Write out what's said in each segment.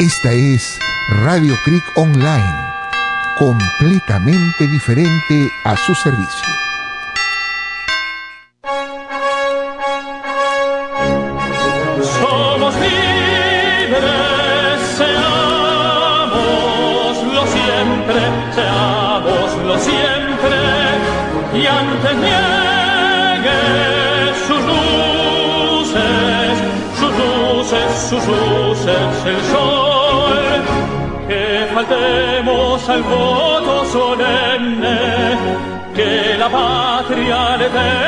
Esta es Radio Creek Online, completamente diferente a su servicio. Somos libres, seámoslo siempre, seámoslo siempre, y antes niegue sus luces, sus luces, sus luces, el sol, faltemos al voto solemne, que la patria al eterno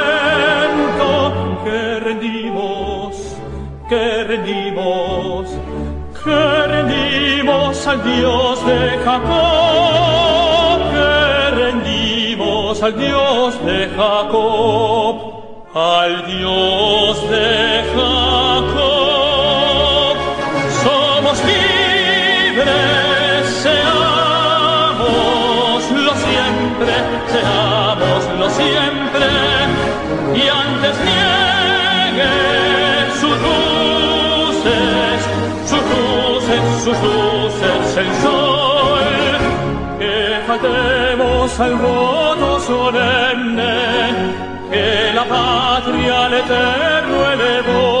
que rendimos, que rendimos al Dios de Jacob, que rendimos al Dios de Jacob, al Dios de Jacob. Somos libres, seámoslo siempre, seámoslo sus luces el sol, que faltemos al voto solemne, que la patria al eterno elevó,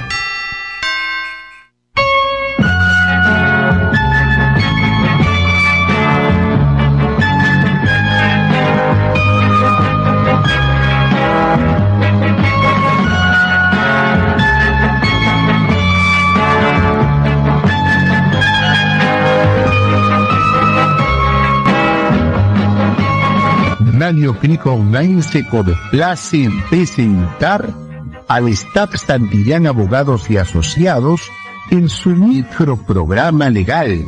Radio Click Online se complace en presentar al staff Santillán Abogados y Asociados en su microprograma legal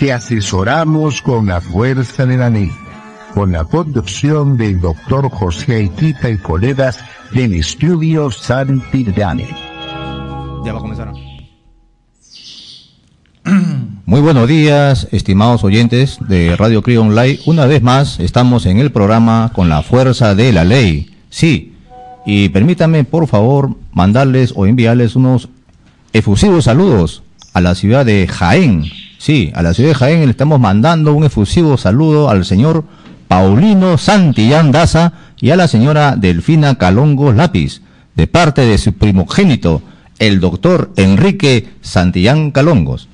que asesoramos con la fuerza de la ley, con la conducción del doctor José Aitita y colegas del estudio Santillán. Ya va a comenzar. Muy buenos días, estimados oyentes de Radio Crío Online. Una vez más estamos en el programa con la fuerza de la ley. Sí, y permítanme por favor mandarles o enviarles unos efusivos saludos a la ciudad de Jaén. Sí, a la ciudad de Jaén le estamos mandando un efusivo saludo al señor Paulino Santillán Daza y a la señora Delfina Calongo Lápiz, de parte de su primogénito, el doctor Enrique Santillán Calongos.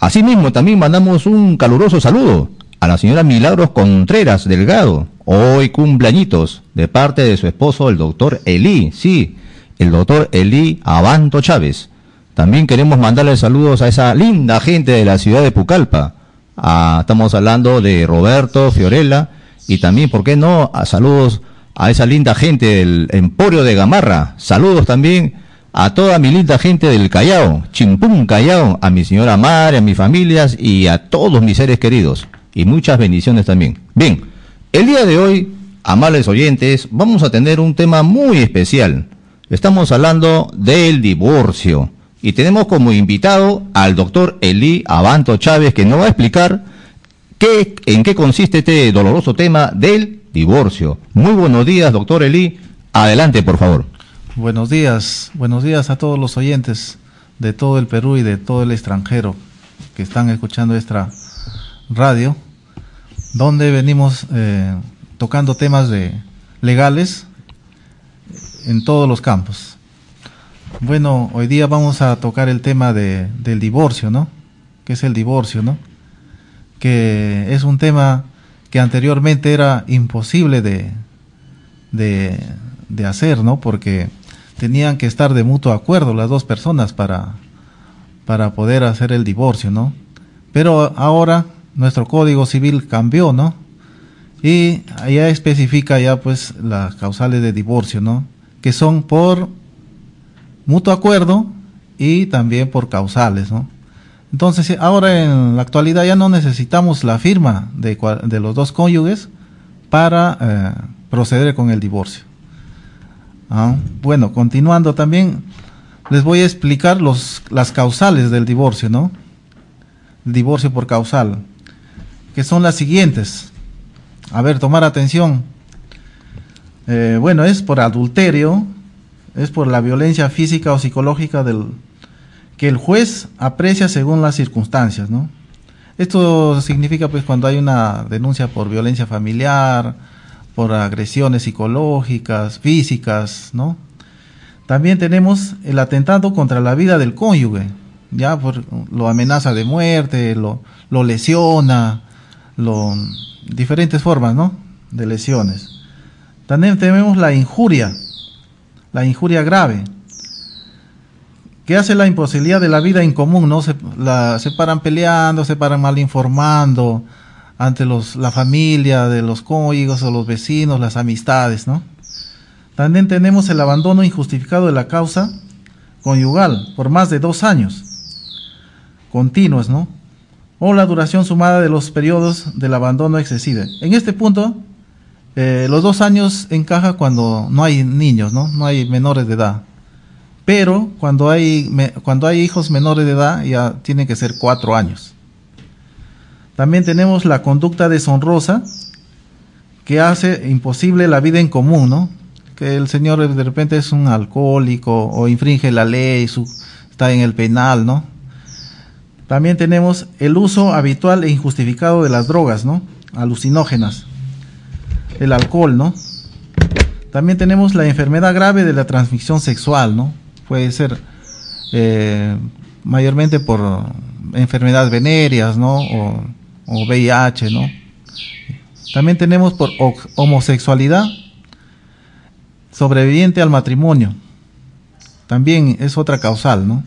Asimismo, también mandamos un caluroso saludo a la señora Milagros Contreras Delgado, hoy cumpleañitos, de parte de su esposo, el doctor Elí, sí, el doctor Elí Abanto Chávez. También queremos mandarle saludos a esa linda gente de la ciudad de Pucallpa. Ah, estamos hablando de Roberto Fiorella y también, ¿por qué no?, a saludos a esa linda gente del Emporio de Gamarra. Saludos también a toda mi linda gente del Callao, Chimpún Callao, a mi señora madre, a mis familias y a todos mis seres queridos. Y muchas bendiciones también. Bien, el día de hoy, amables oyentes, vamos a tener un tema muy especial. Estamos hablando del divorcio. Y tenemos como invitado al doctor Elí Abanto Chávez, que nos va a explicar qué, en qué consiste este doloroso tema del divorcio. Muy buenos días, doctor Elí. Adelante, por favor. Buenos días, buenos días a todos los oyentes de todo el Perú y de todo el extranjero que están escuchando esta radio, donde venimos eh, tocando temas de legales en todos los campos. Bueno, hoy día vamos a tocar el tema de, del divorcio, ¿no? ¿Qué es el divorcio, no? Que es un tema que anteriormente era imposible de, de, de hacer, ¿no? Porque tenían que estar de mutuo acuerdo las dos personas para, para poder hacer el divorcio, ¿no? Pero ahora nuestro código civil cambió, ¿no? Y ya especifica ya pues las causales de divorcio, ¿no? Que son por mutuo acuerdo y también por causales, ¿no? Entonces, ahora en la actualidad ya no necesitamos la firma de, de los dos cónyuges para eh, proceder con el divorcio. Ah, bueno, continuando también, les voy a explicar los, las causales del divorcio, ¿no? Divorcio por causal, que son las siguientes. A ver, tomar atención. Eh, bueno, es por adulterio, es por la violencia física o psicológica del que el juez aprecia según las circunstancias, ¿no? Esto significa pues cuando hay una denuncia por violencia familiar, por agresiones psicológicas, físicas, ¿no? También tenemos el atentado contra la vida del cónyuge, ya por lo amenaza de muerte, lo, lo lesiona, lo diferentes formas, ¿no? De lesiones. También tenemos la injuria, la injuria grave, que hace la imposibilidad de la vida en común, ¿no? Se, se paran peleando, se paran mal informando ante los, la familia de los cónyuges o los vecinos, las amistades, ¿no? También tenemos el abandono injustificado de la causa conyugal por más de dos años continuos, ¿no? O la duración sumada de los periodos del abandono excesivo. En este punto, eh, los dos años encaja cuando no hay niños, ¿no? No hay menores de edad. Pero cuando hay, cuando hay hijos menores de edad ya tienen que ser cuatro años. También tenemos la conducta deshonrosa que hace imposible la vida en común, ¿no? Que el señor de repente es un alcohólico o infringe la ley, su, está en el penal, ¿no? También tenemos el uso habitual e injustificado de las drogas, ¿no? Alucinógenas. El alcohol, ¿no? También tenemos la enfermedad grave de la transmisión sexual, ¿no? puede ser eh, mayormente por enfermedades venéreas, ¿no? O, VIH, ¿no? También tenemos por homosexualidad sobreviviente al matrimonio. También es otra causal, ¿no?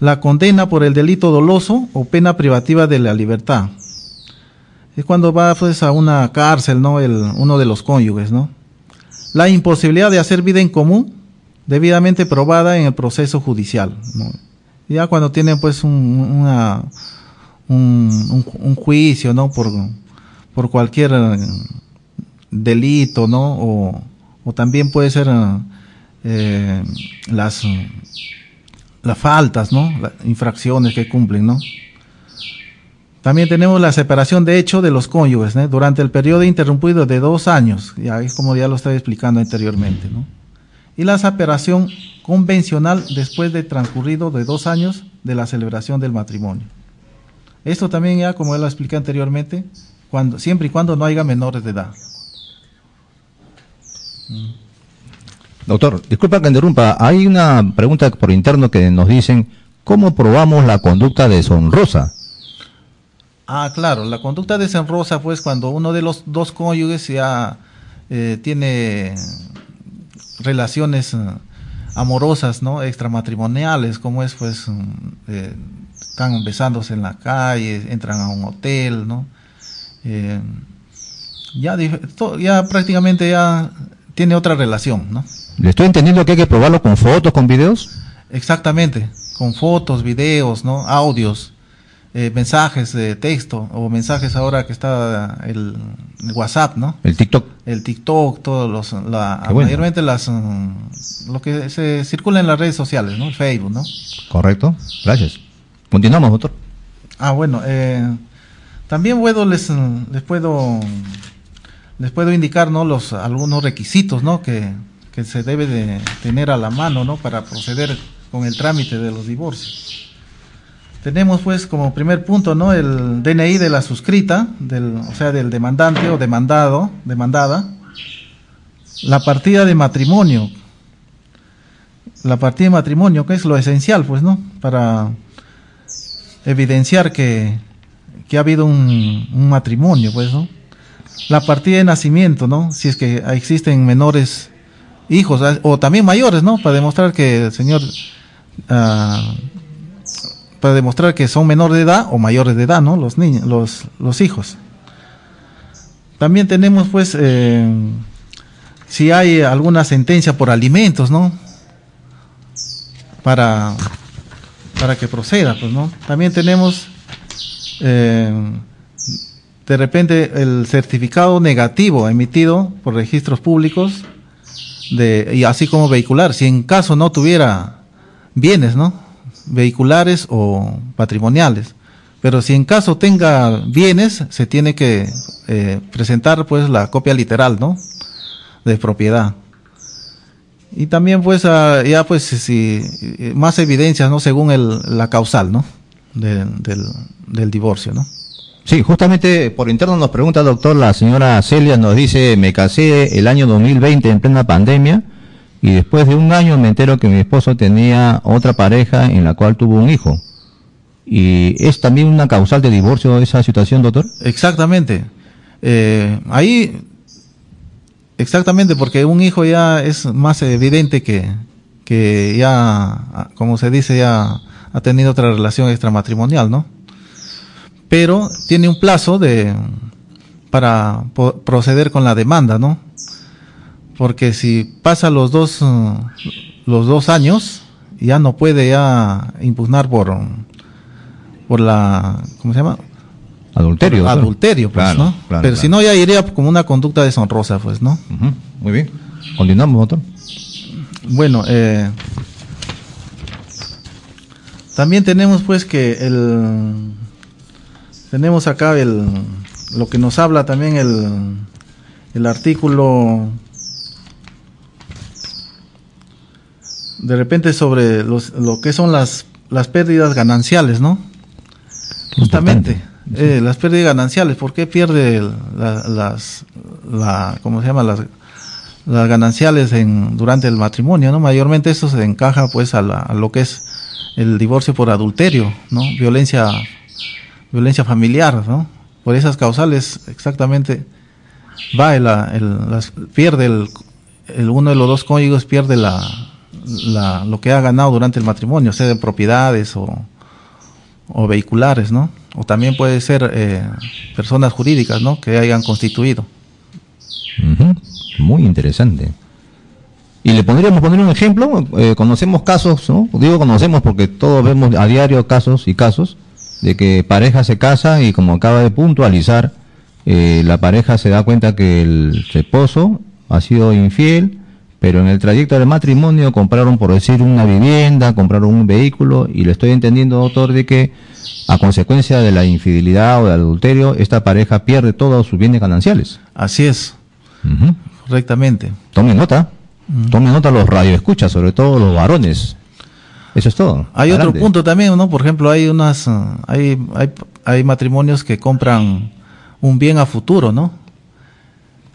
La condena por el delito doloso o pena privativa de la libertad. Es cuando va pues, a una cárcel, ¿no? El, uno de los cónyuges, ¿no? La imposibilidad de hacer vida en común debidamente probada en el proceso judicial. Ya cuando tienen pues un, una, un, juicio, ¿no? Por, por cualquier eh, delito, ¿no? O, o también puede ser eh, las, las faltas, ¿no? Las infracciones que cumplen, ¿no? También tenemos la separación de hecho de los cónyuges, Durante el periodo interrumpido de dos años, ya es como ya lo estaba explicando anteriormente, ¿no? y la separación convencional después de transcurrido de dos años de la celebración del matrimonio. Esto también ya, como él lo expliqué anteriormente, cuando, siempre y cuando no haya menores de edad. Doctor, disculpa que interrumpa, hay una pregunta por interno que nos dicen, ¿cómo probamos la conducta deshonrosa? Ah, claro, la conducta deshonrosa pues cuando uno de los dos cónyuges ya eh, tiene relaciones eh, amorosas, ¿no? Extramatrimoniales, como es, pues, mm, eh, están besándose en la calle, entran a un hotel, ¿no? Eh, ya, ya prácticamente ya tiene otra relación, ¿no? Le estoy entendiendo que hay que probarlo con fotos, con videos. Exactamente, con fotos, videos, ¿no? Audios, eh, mensajes de texto o mensajes ahora que está el, el WhatsApp, ¿no? El TikTok. El TikTok, todos los, la, bueno. mayormente las, mm, lo que se circula en las redes sociales, ¿no? El Facebook, ¿no? Correcto. Gracias. Continuamos, doctor. Ah, bueno, eh, también puedo les, les puedo les puedo indicar, ¿no? Los algunos requisitos, ¿no? Que, que se debe de tener a la mano, ¿no? Para proceder con el trámite de los divorcios. Tenemos pues como primer punto, ¿no? El DNI de la suscrita, del, o sea, del demandante o demandado, demandada. La partida de matrimonio. La partida de matrimonio, que es lo esencial, pues, ¿no? Para evidenciar que, que ha habido un, un matrimonio, pues, ¿no? La partida de nacimiento, ¿no? Si es que existen menores hijos ah, o también mayores, ¿no? Para demostrar que el señor ah, para demostrar que son menores de edad o mayores de edad, ¿no? Los niños, los, los hijos. También tenemos, pues, eh, si hay alguna sentencia por alimentos, ¿no? Para, para que proceda, pues, ¿no? También tenemos, eh, de repente, el certificado negativo emitido por registros públicos, de, y así como vehicular, si en caso no tuviera bienes, ¿no? vehiculares o patrimoniales. Pero si en caso tenga bienes, se tiene que eh, presentar pues la copia literal, ¿no? De propiedad. Y también pues ah, ya pues si eh, más evidencias, ¿no? Según el, la causal, ¿no? De- del, del divorcio, ¿no? Sí, justamente por interno nos pregunta, doctor, la señora Celia nos dice, me casé el año 2020 en plena pandemia y después de un año me entero que mi esposo tenía otra pareja en la cual tuvo un hijo. ¿Y es también una causal de divorcio esa situación, doctor? Exactamente. Eh, ahí, exactamente, porque un hijo ya es más evidente que, que ya, como se dice, ya ha tenido otra relación extramatrimonial, ¿no? Pero tiene un plazo de para proceder con la demanda, ¿no? Porque si pasa los dos los dos años, ya no puede ya impugnar por por la ¿cómo se llama? Adulterio. doctor. adulterio, pues, Claro, ¿no? claro, Pero si claro. no, ya iría como una conducta deshonrosa, pues, ¿no? Muy bien. Continuamos, doctor. Bueno, eh, también tenemos, pues, que el. Tenemos acá el. Lo que nos habla también el. El artículo. De repente sobre los, lo que son las, las pérdidas gananciales, ¿no? Justamente, eh, las pérdidas gananciales, ¿por qué pierde las, la, ¿cómo se llama? Las, gananciales en, durante el matrimonio, ¿no? Mayormente eso se encaja pues a, la- a lo que es el divorcio por adulterio, ¿no? Violencia, violencia familiar, ¿no? Por esas causales exactamente va el, las- pierde el uno de los dos cónyuges pierde la, la, lo que ha ganado durante el matrimonio, sea de propiedades o, o vehiculares, ¿no? O también puede ser eh, personas jurídicas, ¿no? Que hayan constituido. Muy interesante. Y le podríamos poner un ejemplo, eh, conocemos casos, ¿no? Digo conocemos porque todos vemos a diario casos y casos de que pareja se casa y como acaba de puntualizar, eh, la pareja se da cuenta que el esposo ha sido infiel, pero en el trayecto del matrimonio compraron, por decir, una vivienda, compraron un vehículo y le estoy entendiendo, doctor, de que a consecuencia de la infidelidad o del adulterio, esta pareja pierde todos sus bienes gananciales. Así es, correctamente. Tomen nota. Tomen nota los radioescuchas, sobre todo los varones. Eso es todo. Hay otro punto también, ¿no? Por ejemplo, hay unas, hay, hay, hay matrimonios que compran un bien a futuro, ¿no?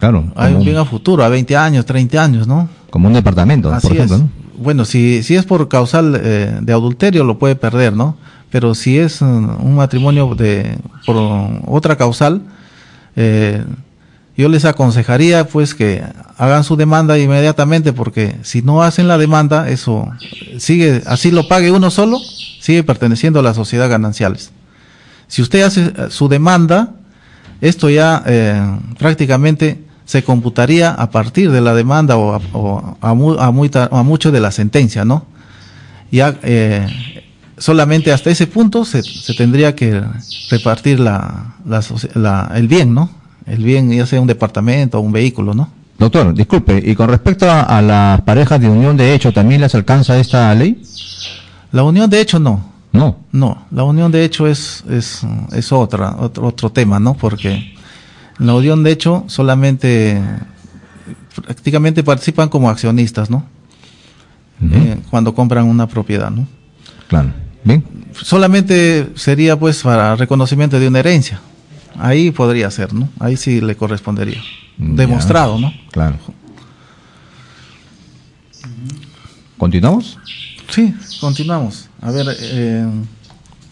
Claro. Hay un bien a futuro, a 20 años, 30 años, ¿no? como un departamento, Así por ejemplo. es. ¿no? Bueno, si, si es por causal eh, de adulterio lo puede perder, ¿no? Pero si es mm, un matrimonio de por otra causal, eh, yo les aconsejaría pues que hagan su demanda inmediatamente porque si no hacen la demanda, eso sigue, así lo pague uno solo, sigue perteneciendo a la sociedad gananciales. Si usted hace eh, su demanda, esto ya eh, prácticamente se computaría a partir de la demanda o a, o a, mu- a muy ta- a mucho de la sentencia, ¿no? Ya eh, solamente hasta ese punto se, se tendría que repartir la, la soci- la- el bien, ¿no? El bien, ya sea un departamento o un vehículo, ¿no? Doctor, disculpe, y con respecto a, a las parejas de unión de hecho, ¿también les alcanza esta ley? La unión de hecho no, No. no, la unión de hecho es, es, es otra, otro, otro tema, ¿no? Porque en la unión de hecho solamente prácticamente participan como accionistas, ¿no? Eh, cuando compran una propiedad, ¿no? Claro. Bien. Solamente sería pues para reconocimiento de una herencia. Ahí podría ser, ¿no? Ahí sí le correspondería. Ya. Demostrado, ¿no? Claro. ¿Continuamos? Sí, continuamos. A ver, eh,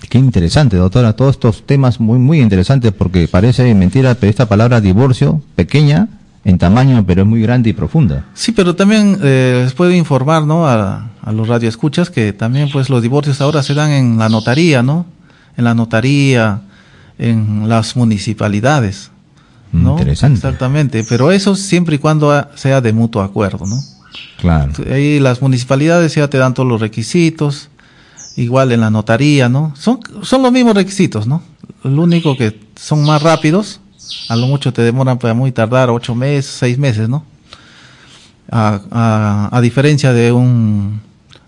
Qué interesante, doctora. Todos estos temas muy, muy interesantes porque parece mentira, pero esta palabra divorcio, pequeña en tamaño, pero es muy grande y profunda. sí, pero también eh, les puedo informar, ¿no? A, a los radioescuchas que también pues los divorcios ahora se dan en la notaría, ¿no? En la notaría, en las municipalidades. ¿no? Interesante. Exactamente, pero eso siempre y cuando sea de mutuo acuerdo, ¿no? Claro. Ahí las municipalidades ya te dan todos los requisitos, igual en la notaría, ¿no? Son, son los mismos requisitos, ¿no? Lo único que son más rápidos, a lo mucho te demoran para muy tardar ocho meses, seis meses, ¿no? A, a, a diferencia de un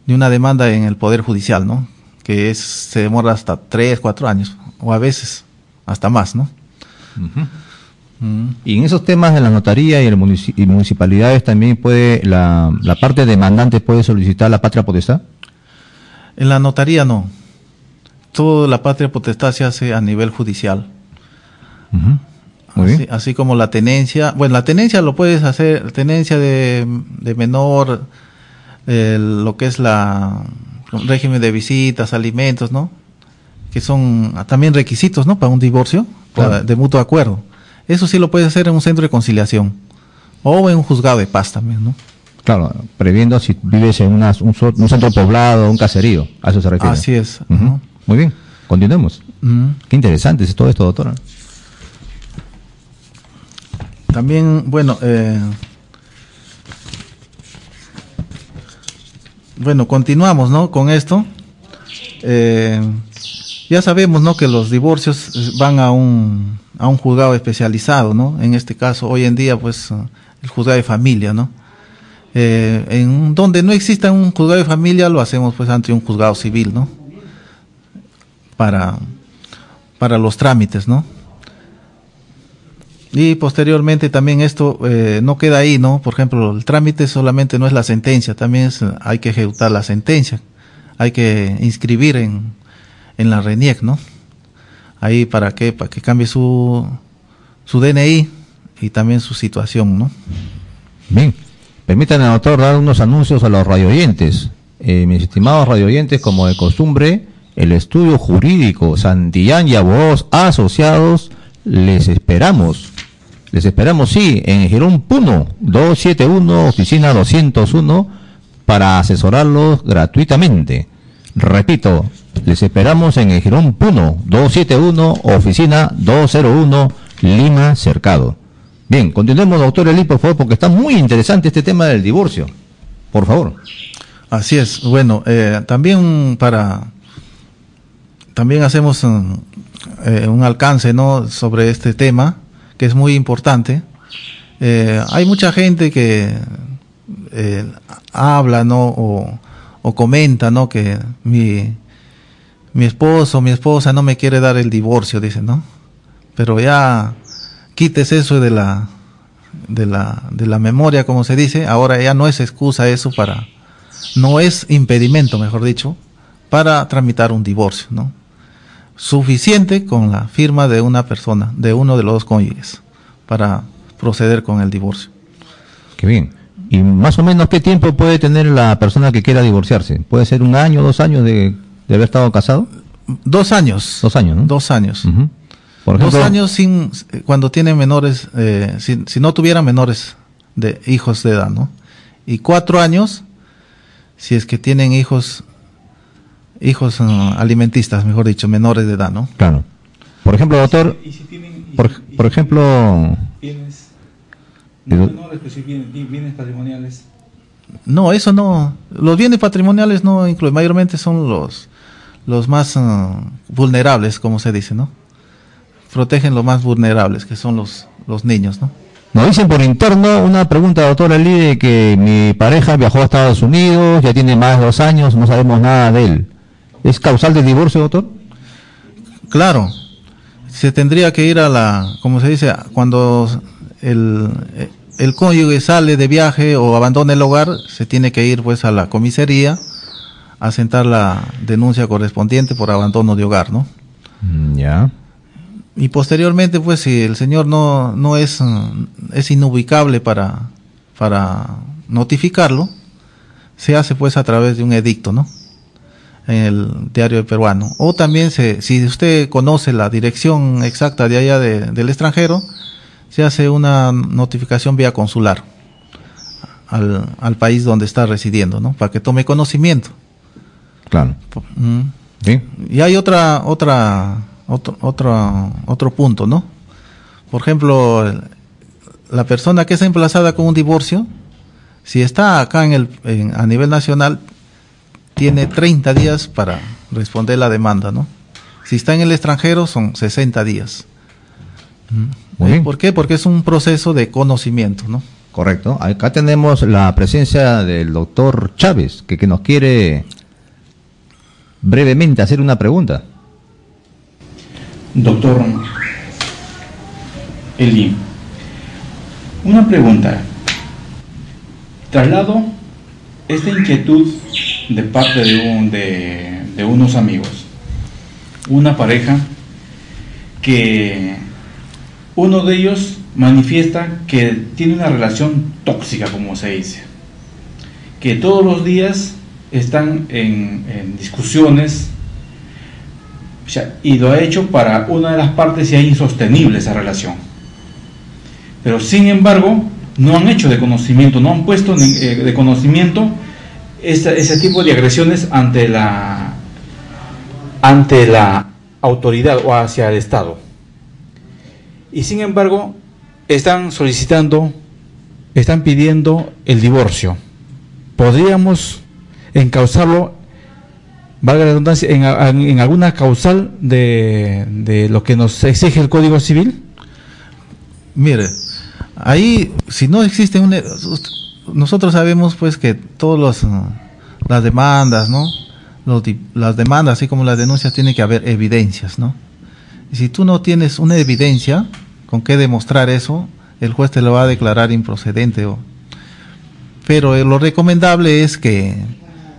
de una demanda en el poder judicial, ¿no? Que es se demora hasta tres, cuatro años o a veces hasta más, ¿no? Mm. Y en esos temas de la notaría y, el munici- y municipalidades también puede, la, la parte demandante puede solicitar la patria potestad. En la notaría no. Toda la patria potestad se hace a nivel judicial. Ujú. Muy así, bien. así como la tenencia. Bueno, la tenencia lo puedes hacer, tenencia de, de menor, eh, lo que es la régimen de visitas, alimentos, ¿no? Que son también requisitos, ¿no? Para un divorcio, Claro. para- de mutuo acuerdo. Eso sí lo puedes hacer en un centro de conciliación o en un juzgado de paz también, ¿no? Claro, previendo si vives en una- un, centro poblado, un caserío. A eso se refiere. Así es. Muy bien. Continuemos. Qué interesante es todo esto, doctora. También, bueno, eh, bueno, continuamos, ¿no? Con esto. Eh, ya sabemos, ¿no? Que los divorcios van a un, a un juzgado especializado, ¿no? En este caso, hoy en día, pues, el juzgado de familia, ¿no? Eh, en donde no exista un juzgado de familia, lo hacemos, pues, ante un juzgado civil, ¿no? Para, para los trámites, ¿no? Y posteriormente también esto eh, no queda ahí, ¿no? Por ejemplo, el trámite solamente no es la sentencia, también hay que ejecutar la sentencia, hay que inscribir en, en la RENIEC, ¿no? Ahí para que, para que cambie su, su DNI y también su situación, ¿no? Bien. Permítanme, doctor, dar unos anuncios a los radioyentes. Eh, mis estimados radioyentes, como de costumbre, el estudio jurídico Santillán y Abogados Asociados, les esperamos. Les esperamos, sí, en Girón Puno, 271, oficina 201, para asesorarlos gratuitamente. Repito, les esperamos en el Girón Puno, 271, oficina 201, Lima, Cercado. Bien, continuemos, doctor Eli, por favor, porque está muy interesante este tema del divorcio. Por favor. Así es. Bueno, eh, también para también hacemos un, eh, un alcance, ¿no? Sobre este tema que es muy importante. Eh, hay mucha gente que habla, ¿no? O, o comenta, ¿no? Que mi mi esposo, mi esposa no me quiere dar el divorcio, dice, ¿no? Pero ya quites eso de la de la de la memoria, como se dice. Ahora ya no es excusa eso para no es impedimento, mejor dicho, para tramitar un divorcio, ¿no? Suficiente con la firma de una persona, de uno de los dos cónyuges, para proceder con el divorcio. Qué bien. ¿Y más o menos qué tiempo puede tener la persona que quiera divorciarse? ¿Puede ser un año, dos años de, de haber estado casado? Dos años. Dos años, ¿no? Dos años. Ujú. Por Dos años sin cuando tienen menores, eh, si, si no tuvieran menores de hijos de edad, ¿no? Y cuatro años si es que tienen hijos, hijos eh, alimentistas, mejor dicho, menores de edad, ¿no? Claro. Por ejemplo, doctor, Y si tienen, y por, y ejemplo, tienes No menores, pero bienes, bienes patrimoniales. No, eso no. Los bienes patrimoniales no incluyen, mayormente son los, los más uh, vulnerables, como se dice, ¿no? Protegen los más vulnerables, que son los, los niños, ¿no? Nos dicen por interno una pregunta, doctora Lee, de que mi pareja viajó a Estados Unidos, ya tiene más de dos años, no sabemos nada de él. ¿Es causal de divorcio, doctor? Claro, se tendría que ir a la, como se dice, cuando el, el cónyuge sale de viaje o abandona el hogar, se tiene que ir pues a la comisaría a sentar la denuncia correspondiente por abandono de hogar, ¿no? Mm, Ya. Y posteriormente, pues, si el señor no, no es, mm, es inubicable para, para notificarlo, se hace pues a través de un edicto, ¿no? En el diario peruano. O también, se, si usted conoce la dirección exacta de allá de- del extranjero, se hace una notificación vía consular al, al país donde está residiendo, ¿no? Para que tome conocimiento. Claro. Mm. ¿Sí? Y hay otra, otra, otro, otro, otro punto, ¿no? Por ejemplo, la persona que está emplazada con un divorcio, si está acá en el, en- a nivel nacional, tiene 30 días para responder la demanda, ¿no? Si está en el extranjero, son 60 días. Muy bien. ¿Por qué? Porque es un proceso de conocimiento, ¿no? Correcto. Acá tenemos la presencia del doctor Chávez, que, que nos quiere brevemente hacer una pregunta. Doctor Eli, una pregunta. Traslado esta inquietud de parte de, un- de, unos amigos, una pareja que uno de ellos manifiesta que tiene una relación tóxica, como se dice, que todos los días están en, discusiones, y lo ha hecho para una de las partes y es insostenible esa relación. Pero sin embargo, no han hecho de conocimiento, no han puesto eh, de conocimiento ese, ese tipo de agresiones ante la ante la autoridad o hacia el Estado. Y sin embargo, están solicitando, están pidiendo el divorcio. Podríamos encauzarlo valga la redundancia, en, alguna causal de, de lo que nos exige el Código Civil? Mire, ahí, si no existe un... Nosotros sabemos pues que todas las demandas, ¿no? Las demandas, así como las denuncias, tiene que haber evidencias, ¿no? Y si tú no tienes una evidencia con qué demostrar eso, el juez te lo va a declarar improcedente. o- Pero eh, lo recomendable es que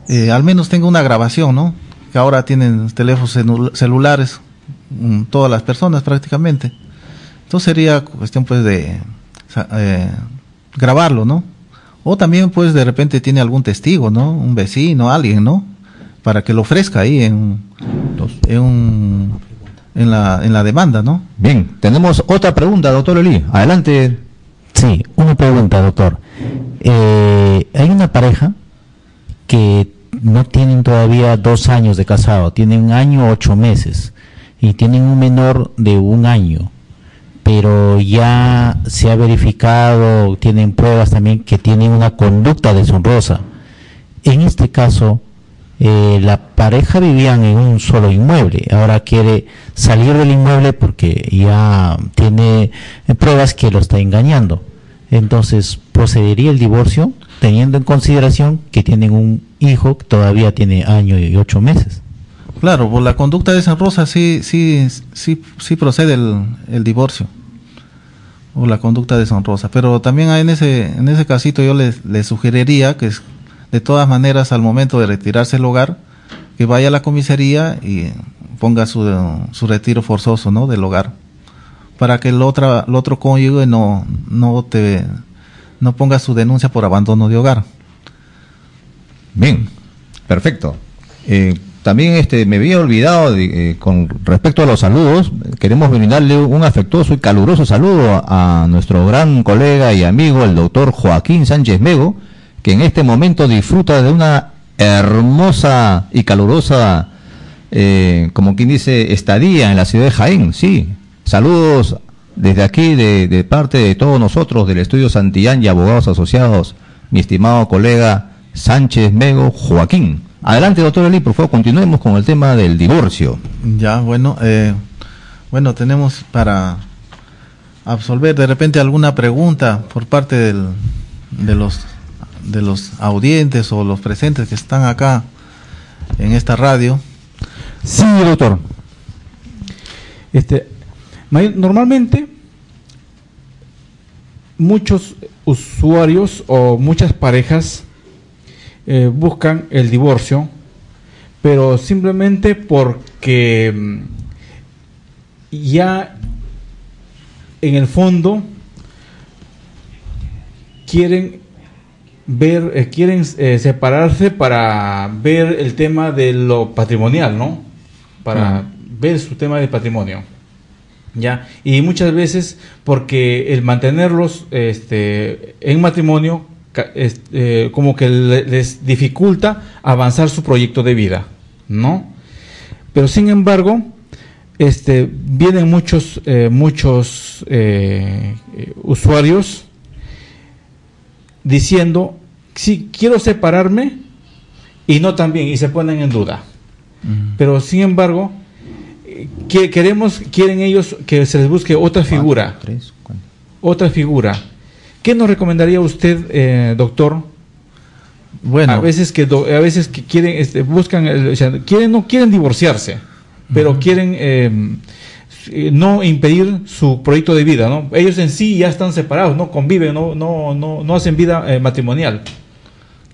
eh, al menos tenga una grabación, ¿no? Que ahora tienen teléfonos celu- celulares, mm, todas las personas prácticamente. Entonces sería cuestión pues de eh, grabarlo, ¿no? O también pues de repente tiene algún testigo, ¿no? Un vecino, alguien, ¿no? Para que lo ofrezca ahí en, en, un- en, la, en la demanda, ¿no? Bien, tenemos otra pregunta, doctor Eli. Adelante. Sí, una pregunta, doctor. Eh, hay una pareja que no tienen todavía dos años de casado, tienen un año ocho meses y tienen un menor de un año, pero ya se ha verificado, tienen pruebas también que tienen una conducta deshonrosa. En este caso, eh, la pareja vivían en un solo inmueble, ahora quiere salir del inmueble porque ya tiene pruebas que lo está engañando. Entonces, procedería el divorcio teniendo en consideración que tienen un hijo que todavía tiene año y ocho meses. Claro, por la conducta deshonrosa sí, sí, sí, sí procede el, el divorcio. O la conducta deshonrosa. Pero también en ese, en ese casito yo le, le sugeriría que de todas maneras al momento de retirarse del hogar, que vaya a la comisaría y ponga su, su retiro forzoso ¿no? del hogar. Para que el otro, el otro cónyuge no, no, te, no ponga su denuncia por abandono de hogar. Bien, perfecto. Eh, también este, me había olvidado eh, con respecto a los saludos, queremos brindarle un afectuoso y caluroso saludo a, a nuestro gran colega y amigo, el doctor Joaquín Sánchez Mego, que en este momento disfruta de una hermosa y calurosa, eh, como quien dice, estadía en la ciudad de Jaén. Sí, saludos desde aquí, de, de parte de todos nosotros del Estudio Santillán y Abogados Asociados, mi estimado colega Sánchez Mego Joaquín. Adelante, doctor Eli, por favor, continuemos con el tema del divorcio. Ya, bueno, eh, bueno, tenemos para absolver de repente alguna pregunta por parte del, de los de los audientes o los presentes que están acá en esta radio. Sí, doctor. Este, normalmente muchos usuarios o muchas parejas eh, buscan el divorcio, pero simplemente porque mm, ya en el fondo quieren ver, eh, quieren eh, separarse para ver el tema de lo patrimonial, ¿no? Para Claro. ver su tema de patrimonio. ¿Ya? Y muchas veces porque el mantenerlos este, en matrimonio eh, como que le- les dificulta avanzar su proyecto de vida, ¿no? Pero sin embargo, este, vienen muchos, eh, muchos eh, usuarios diciendo, sí, quiero separarme y no también, y se ponen en duda. Pero sin embargo, que queremos, quieren ellos que se les busque otra figura, Tres, otra figura. ¿Qué nos recomendaría usted, eh, doctor? Bueno, a veces que do- a veces que quieren, este, buscan, el- o sea, quieren no quieren divorciarse, pero quieren eh, eh, no impedir su proyecto de vida, ¿no? Ellos en sí ya están separados, no conviven, no no no, no hacen vida eh, matrimonial.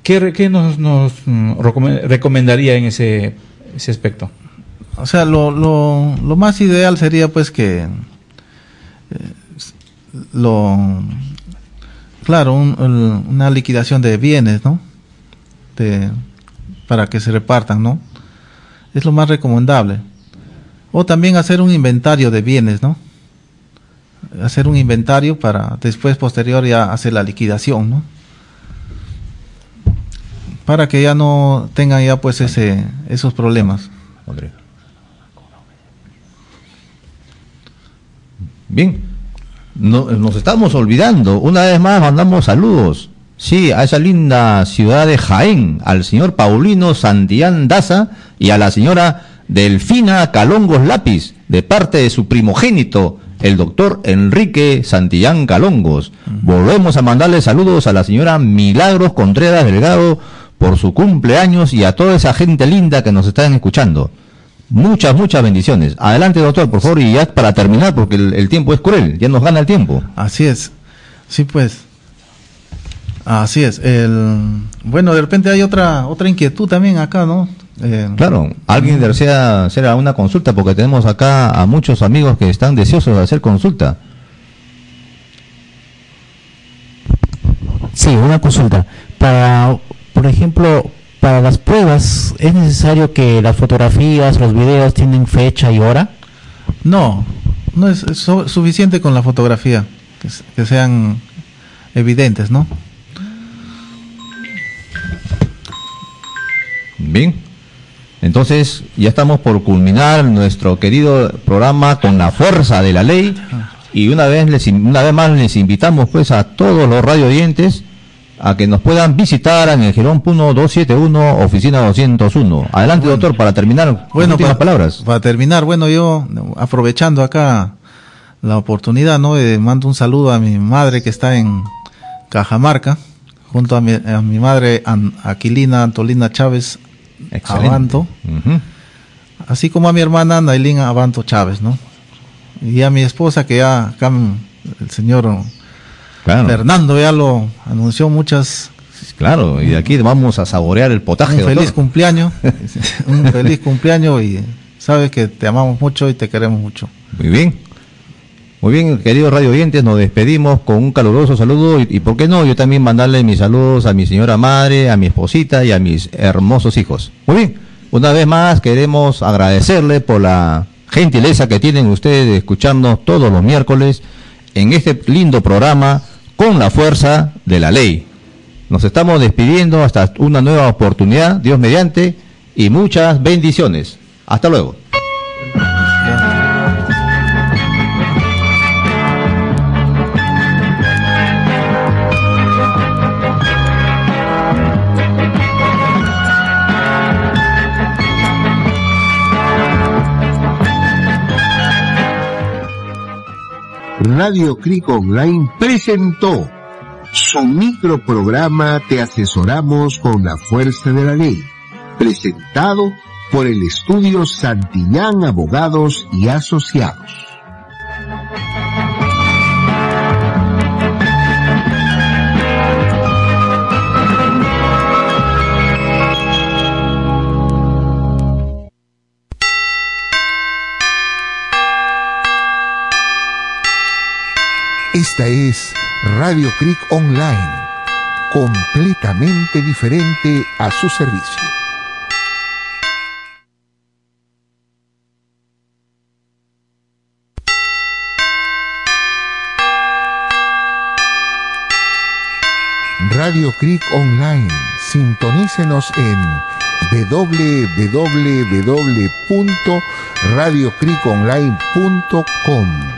¿Qué, qué nos, nos mm, recome- recomendaría en ese, ese aspecto? O sea, lo, lo, lo más ideal sería pues que eh, lo claro, un- una liquidación de bienes, ¿no? De, para que se repartan, ¿no? Es lo más recomendable. O también hacer un inventario de bienes, ¿no? Hacer un inventario para después posterior ya hacer la liquidación, ¿no? Para que ya no tengan ya pues ese esos problemas. Rodrigo. Bien, no- nos estamos olvidando. Una vez más mandamos saludos. Sí, a esa linda ciudad de Jaén, al señor Paulino Santillán Daza y a la señora Delfina Calongos Lápiz, de parte de su primogénito, el doctor Enrique Santillán Calongos. Volvemos a mandarle saludos a la señora Milagros Contreras Delgado por su cumpleaños y a toda esa gente linda que nos están escuchando. Muchas, muchas bendiciones. Adelante, doctor, por favor, y ya para terminar, porque el, el tiempo es cruel, ya nos gana el tiempo. Así es. Sí, pues. Así es. El, bueno, de repente hay otra otra inquietud también acá, ¿no? Eh, Claro, alguien desea hacer una consulta, porque tenemos acá a muchos amigos que están deseosos de hacer consulta. Sí, una consulta. Para, por ejemplo, para las pruebas, ¿es necesario que las fotografías, los videos tienen fecha y hora? No, no es, es su- suficiente con la fotografía, que, sean evidentes, ¿no? Bien. Entonces, ya estamos por culminar nuestro querido programa con la fuerza de la ley. Y una vez, les, in- una vez más les invitamos pues a todos los radio oyentes a que nos puedan visitar en el Girón Puno 271, oficina 201. Adelante, doctor, para terminar. Bueno, últimas para, palabras. para terminar, bueno, yo aprovechando acá la oportunidad, ¿no? Eh, mando un saludo a mi madre que está en Cajamarca, junto a mi, a mi madre An- Aquilina Antolina Chávez Excelente. Abanto, así como a mi hermana Nailin Abanto Chávez, ¿no? Y a mi esposa que ya acá el señor Claro, Fernando ya lo anunció muchas claro, y de aquí vamos a saborear el potaje. un doctor. feliz cumpleaños, un feliz cumpleaños y sabes que te amamos mucho y te queremos mucho. Muy bien. Muy bien, queridos radio oyentes, nos despedimos con un caluroso saludo y, y por qué no, yo también mandarle mis saludos a mi señora madre, a mi esposita y a mis hermosos hijos. Muy bien, una vez más queremos agradecerle por la gentileza que tienen ustedes de escucharnos todos los miércoles en este lindo programa con la fuerza de la ley. Nos estamos despidiendo hasta una nueva oportunidad, Dios mediante, y muchas bendiciones. Hasta luego. Radio Cric Online presentó su microprograma Te asesoramos con la fuerza de la ley, presentado por el estudio Santillán Abogados y Asociados. Esta es Radio Creek Online, completamente diferente a su servicio. Radio Creek Online, sintonícenos en www.radiocriconline.com.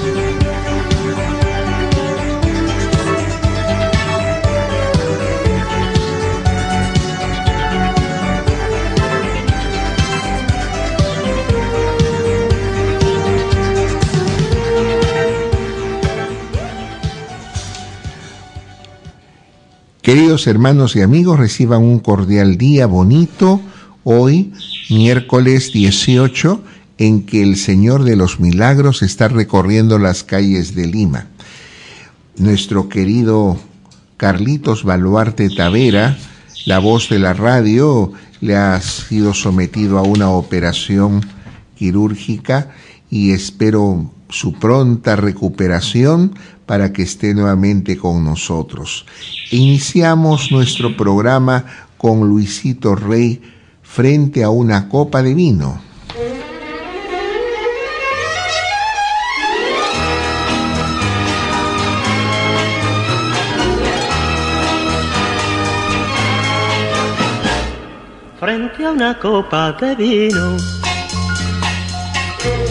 Queridos hermanos y amigos, reciban un cordial día bonito hoy, miércoles 18, en que el Señor de los Milagros está recorriendo las calles de Lima. Nuestro querido Carlitos Baluarte Tavera, la voz de la radio, le ha sido sometido a una operación quirúrgica y espero su pronta recuperación para que esté nuevamente con nosotros. Iniciamos nuestro programa con Luisito Rey frente a una copa de vino. Frente a una copa de vino,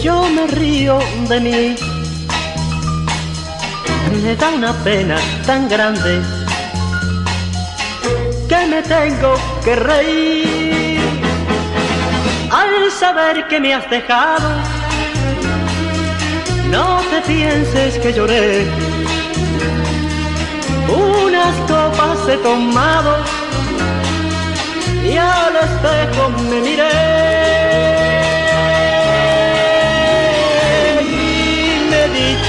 yo me río de mí me da una pena tan grande que me tengo que reír al saber que me has dejado. No te pienses que lloré, unas copas he tomado y al espejo me miré.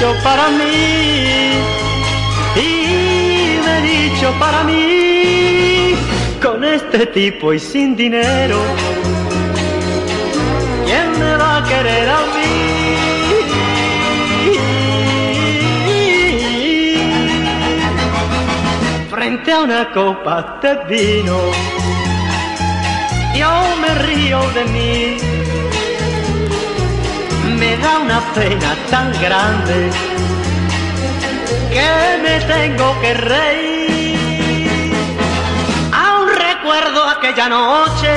Dicho para mí y me he dicho para mí, con este tipo y sin dinero, ¿quién me va a querer a mí? Frente a una copa de vino, yo me río de mí, me da una pena tan grande que me tengo que reír. Aún recuerdo aquella noche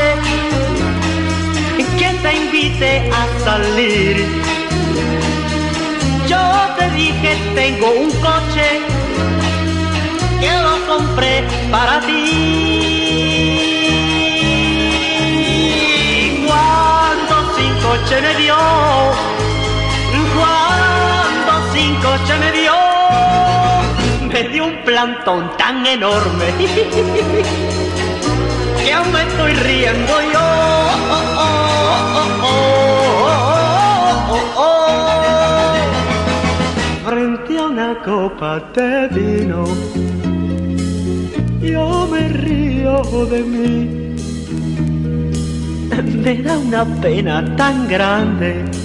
que te invité a salir. Yo te dije tengo un coche que lo compré para ti. Coche me dio, coche me dio me dio un plantón tan enorme que aún me estoy riendo yo. Frente a una copa de vino, yo me río de mí. Me da una pena tan grande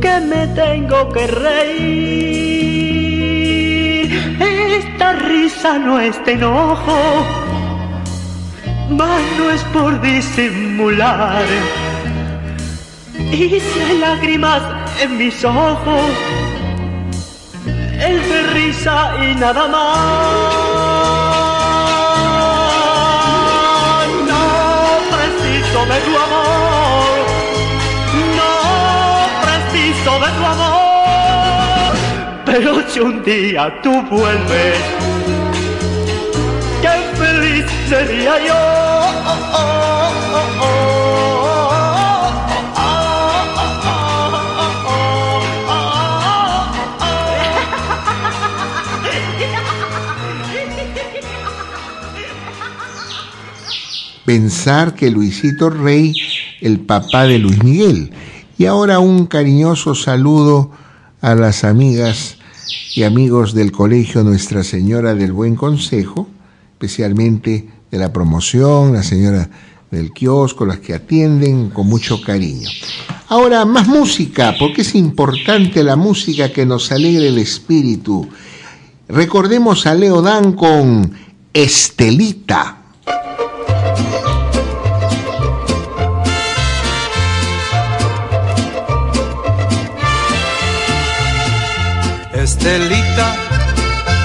que me tengo que reír. Esta risa no es de enojo, mas no es por disimular. Y si hay lágrimas en mis ojos, es de risa y nada más. Pero si un día tú vuelves, qué feliz sería yo. Oh, oh, oh, pensar que Luisito Rey, el papá de Luis Miguel. Y ahora un cariñoso saludo a las amigas y amigos del Colegio Nuestra Señora del Buen Consejo, especialmente de la promoción, la señora del kiosco, las que atienden con mucho cariño. Ahora, más música, porque es importante la música que nos alegre el espíritu. Recordemos a Leo Dan con Estelita. Estelita,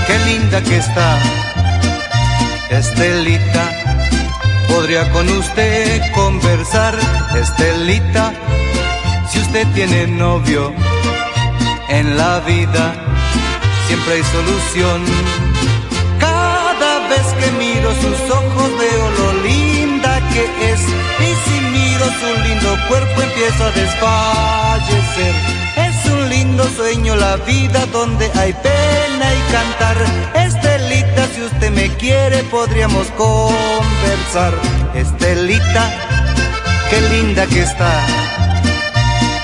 qué linda que está. Estelita, podría con usted conversar. Estelita, si usted tiene novio en la vida, siempre hay solución. Cada vez que miro sus ojos veo lo linda que es. Y si miro su lindo cuerpo empiezo a desfallecer. Es un lindo sueño la vida donde hay pena y cantar. Estelita, si usted me quiere podríamos conversar. Estelita, qué linda que está.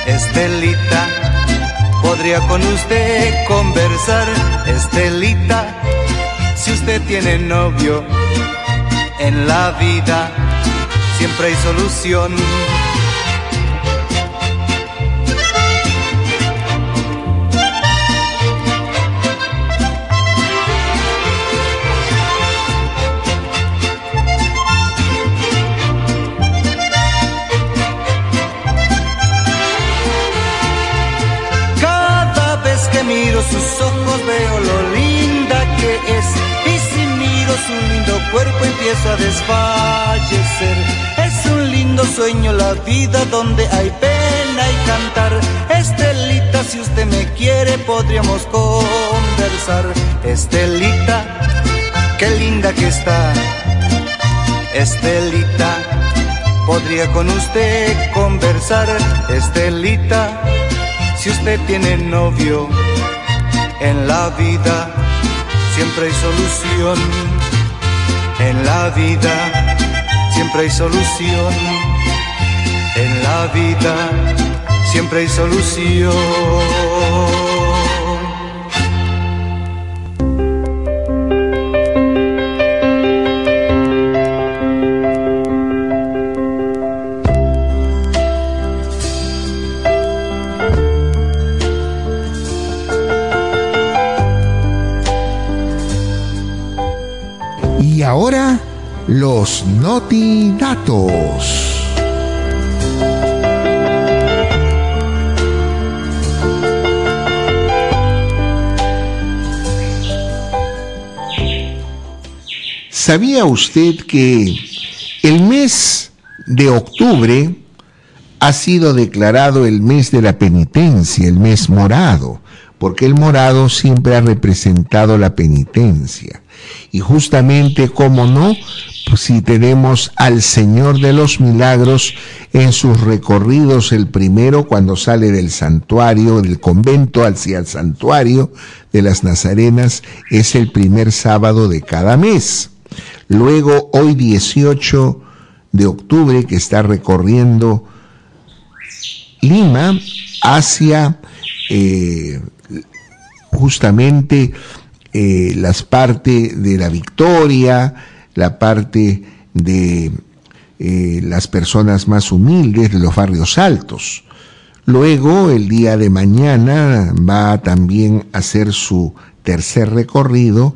Estelita, podría con usted conversar. Estelita, si usted tiene novio en la vida, siempre hay solución. Cuerpo empiezo a desfallecer. Es un lindo sueño la vida donde hay pena y cantar. Estelita, si usted me quiere podríamos conversar. Estelita, qué linda que está. Estelita, podría con usted conversar. Estelita, si usted tiene novio en la vida, siempre hay solución. En la vida, siempre hay solución. En la vida, siempre hay solución. Los notidatos. ¿Sabía usted que el mes de octubre ha sido declarado el mes de la penitencia, el mes morado? Porque el morado siempre ha representado la penitencia. Y justamente, como no, pues si tenemos al Señor de los Milagros en sus recorridos, el primero cuando sale del santuario, del convento hacia el santuario de las Nazarenas, es el primer sábado de cada mes. Luego, hoy 18 de octubre, que está recorriendo Lima hacia eh, justamente eh, las partes de la victoria, la parte de eh, las personas más humildes, de los barrios altos. Luego, el día de mañana, va también a hacer su tercer recorrido.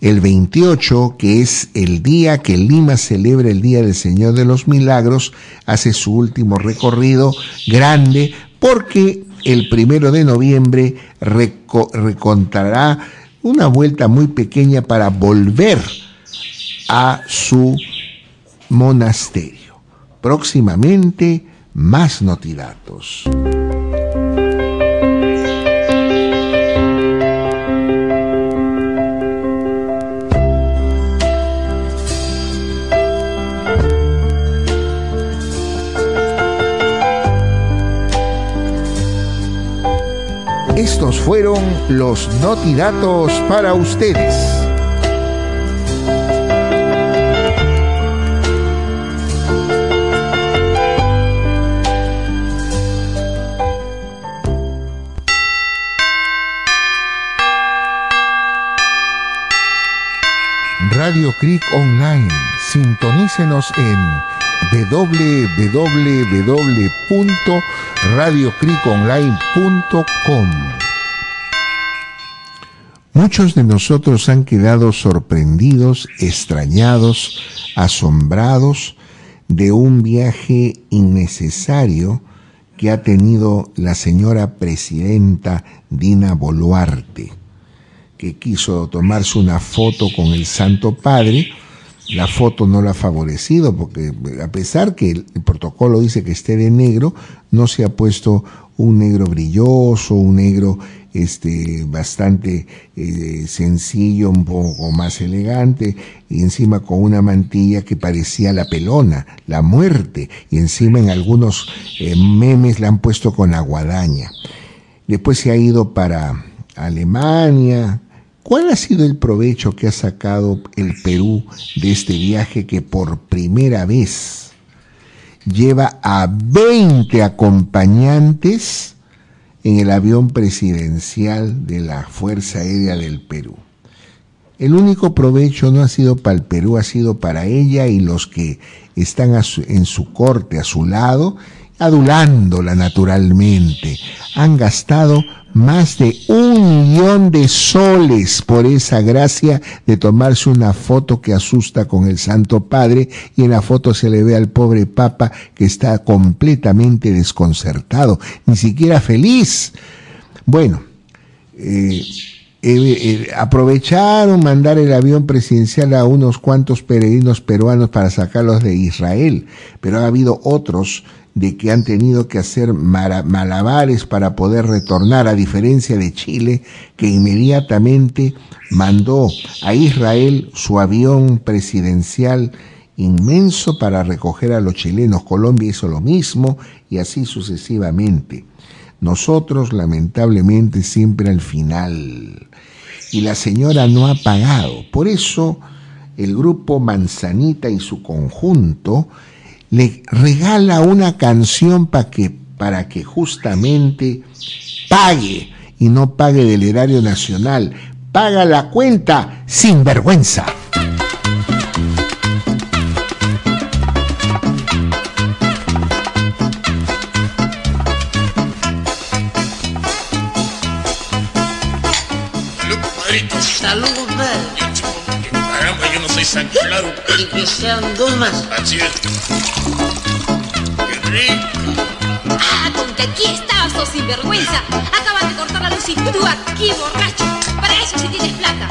El 28, que es el día que Lima celebra el Día del Señor de los Milagros, hace su último recorrido grande porque el primero de noviembre reco- recontará una vuelta muy pequeña para volver a su monasterio. Próximamente, más notidatos. Los notidatos para ustedes. Radio Creek Online. Sintonícenos en www.radiocreekonline.com. Muchos de nosotros han quedado sorprendidos, extrañados, asombrados de un viaje innecesario que ha tenido la señora presidenta Dina Boluarte que quiso tomarse una foto con el Santo Padre. La foto no lo ha favorecido porque a pesar que el protocolo dice que esté de negro, no se ha puesto un negro brilloso, un negro este bastante eh, sencillo, un poco más elegante, y encima con una mantilla que parecía la pelona, la muerte, y encima en algunos eh, memes la han puesto con aguadaña. Después se ha ido para Alemania. ¿Cuál ha sido el provecho que ha sacado el Perú de este viaje que por primera vez lleva a 20 acompañantes en el avión presidencial de la Fuerza Aérea del Perú? El único provecho no ha sido para el Perú, ha sido para ella y los que están en su corte, a su lado, adulándola naturalmente. Han gastado más de un millón de soles por esa gracia de tomarse una foto que asusta con el Santo Padre y en la foto se le ve al pobre Papa que está completamente desconcertado, ni siquiera feliz. Bueno, eh, eh, eh, aprovecharon mandar el avión presidencial a unos cuantos peregrinos peruanos para sacarlos de Israel, pero ha habido otros de que han tenido que hacer malabares para poder retornar, a diferencia de Chile, que inmediatamente mandó a Israel su avión presidencial inmenso para recoger a los chilenos. Colombia hizo lo mismo y así sucesivamente. Nosotros, lamentablemente, siempre al final. Y la señora no ha pagado. Por eso, el grupo Manzanita y su conjunto le regala una canción para que, para que justamente pague y no pague del erario nacional. Paga la cuenta sin vergüenza. San Claro. Y que sean dos más. Así es. Qué rico. Ah, con que aquí estabas, oh sinvergüenza. Acabas de cortar la luz y tú aquí, borracho. Para eso si tienes plata.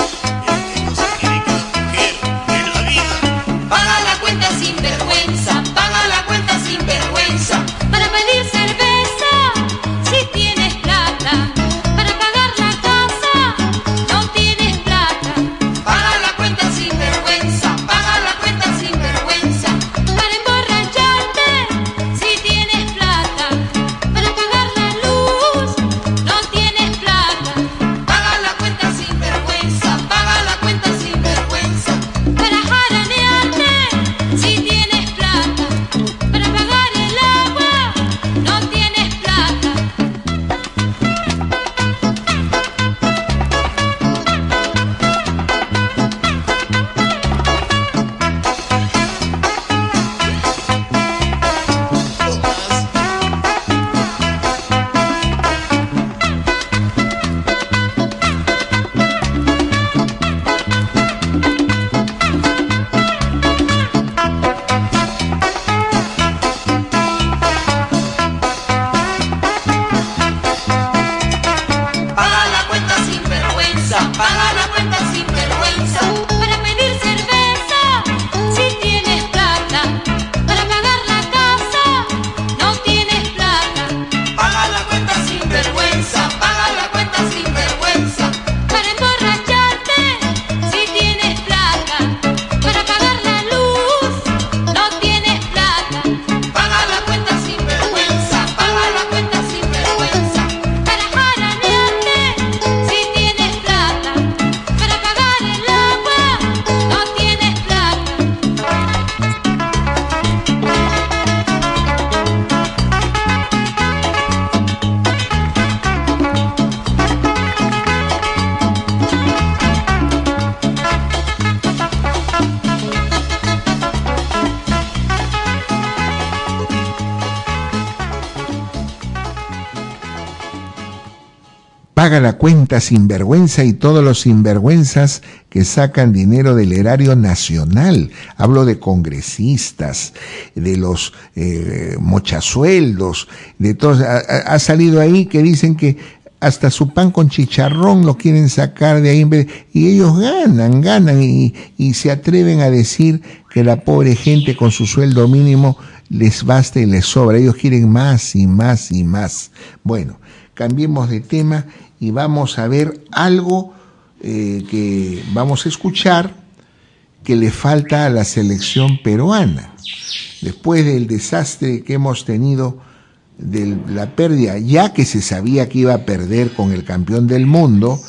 Paga la cuenta sinvergüenza y todos los sinvergüenzas que sacan dinero del erario nacional. Hablo de congresistas, de los eh, mochasueldos, de todos. Ha, salido ahí que dicen que hasta su pan con chicharrón lo quieren sacar de ahí y ellos ganan, ganan y, y se atreven a decir que la pobre gente con su sueldo mínimo les basta y les sobra. Ellos quieren más y más y más. Bueno, cambiemos de tema y vamos a ver algo eh, que vamos a escuchar que le falta a la selección peruana. Después del desastre que hemos tenido de la pérdida, ya que se sabía que iba a perder con el campeón del mundo,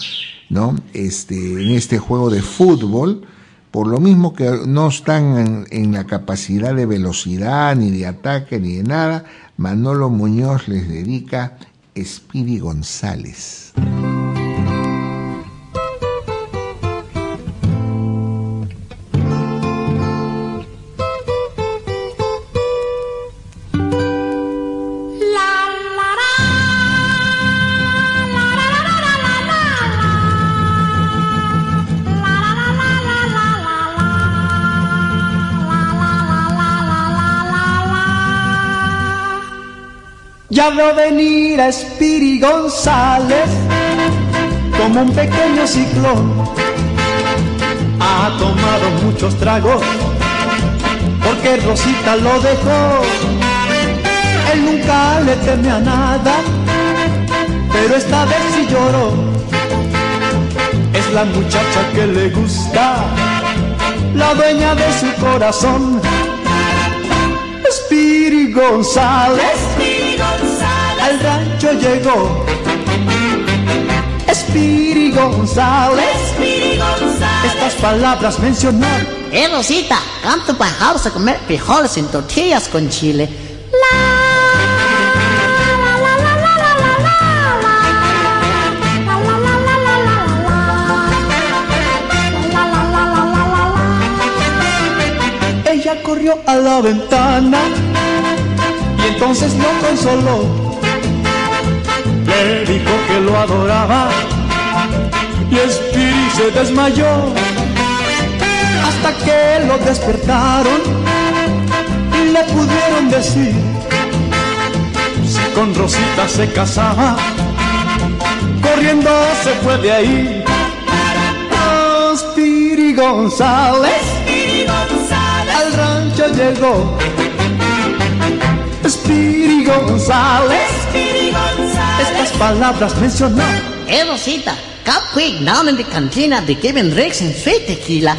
¿no? Este, en este juego de fútbol, por lo mismo que no están en, la capacidad de velocidad, ni de ataque, ni de nada, Manolo Muñoz les dedica Espiri González. Ya veo venir a Spiri González como un pequeño ciclón. Ha tomado muchos tragos porque Rosita lo dejó. Él nunca le teme a nada, pero esta vez sí lloró. Es la muchacha que le gusta, la dueña de su corazón. Spiri González, al rancho llegó. Spiri González, estas palabras mencionó. Eh, Rosita, canto para house a comer frijoles en tortillas con chile. Ella corrió a la ventana y entonces lo consoló. Dijo que lo adoraba y Spiri se desmayó hasta que lo despertaron y le pudieron decir si con Rosita se casaba, corriendo se fue de ahí. Oh, Spiri González, al rancho llegó. Spiri González, estas palabras mencionó. Rosita, come quick down in the cantina give him drinks and sweet tequila.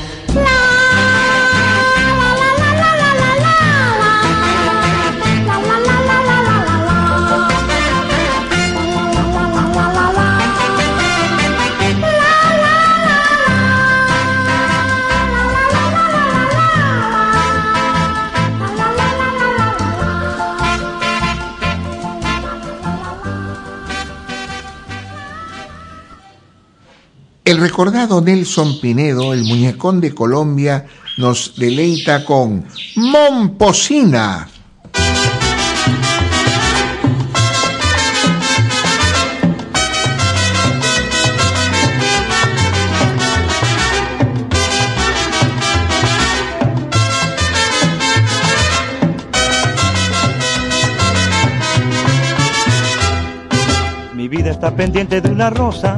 Recordado Nelson Pinedo, el muñecón de Colombia, nos deleita con Momposina. Mi vida está pendiente de una rosa,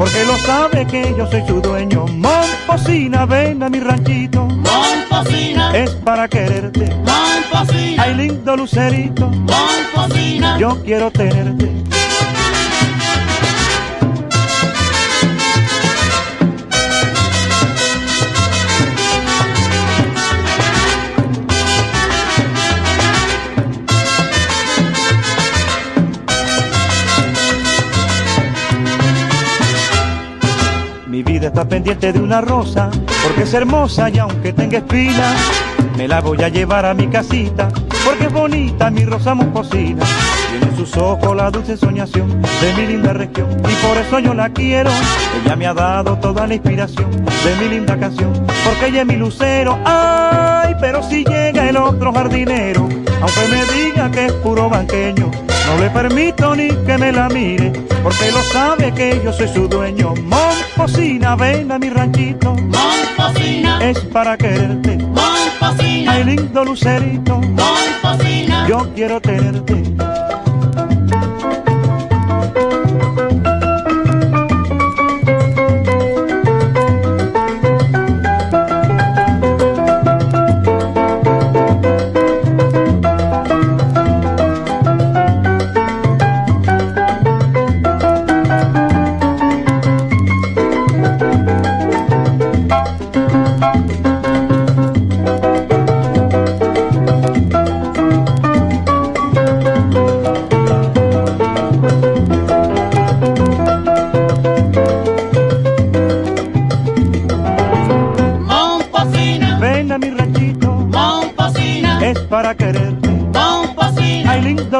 porque lo sabe que yo soy su dueño. Momposina, ven a mi ranchito. Momposina. Es para quererte. Momposina. Ay, lindo lucerito. Momposina. Yo quiero tenerte. Está pendiente de una rosa, porque es hermosa y aunque tenga espina, me la voy a llevar a mi casita, porque es bonita mi rosa moscosina. Tiene en sus ojos la dulce soñación de mi linda región y por eso yo la quiero. Ella me ha dado toda la inspiración de mi linda canción, porque ella es mi lucero. Ay, pero si llega el otro jardinero, aunque me diga que es puro banqueño, no le permito ni que me la mire, porque lo sabe que yo soy su dueño. Momposina, ven a mi ranchito. Momposina, es para quererte. Momposina, Ay, lindo lucerito. Momposina, yo quiero tenerte.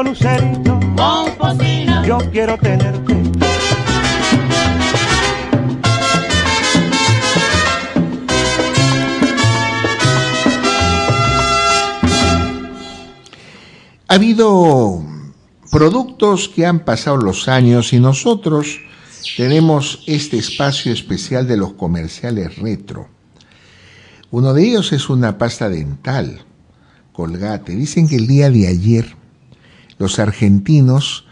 Lucerito. Yo quiero tenerte. Ha habido productos que han pasado los años y nosotros tenemos este espacio especial de los comerciales retro. Uno de ellos es una pasta dental, Colgate. Dicen que el día de ayer los argentinos,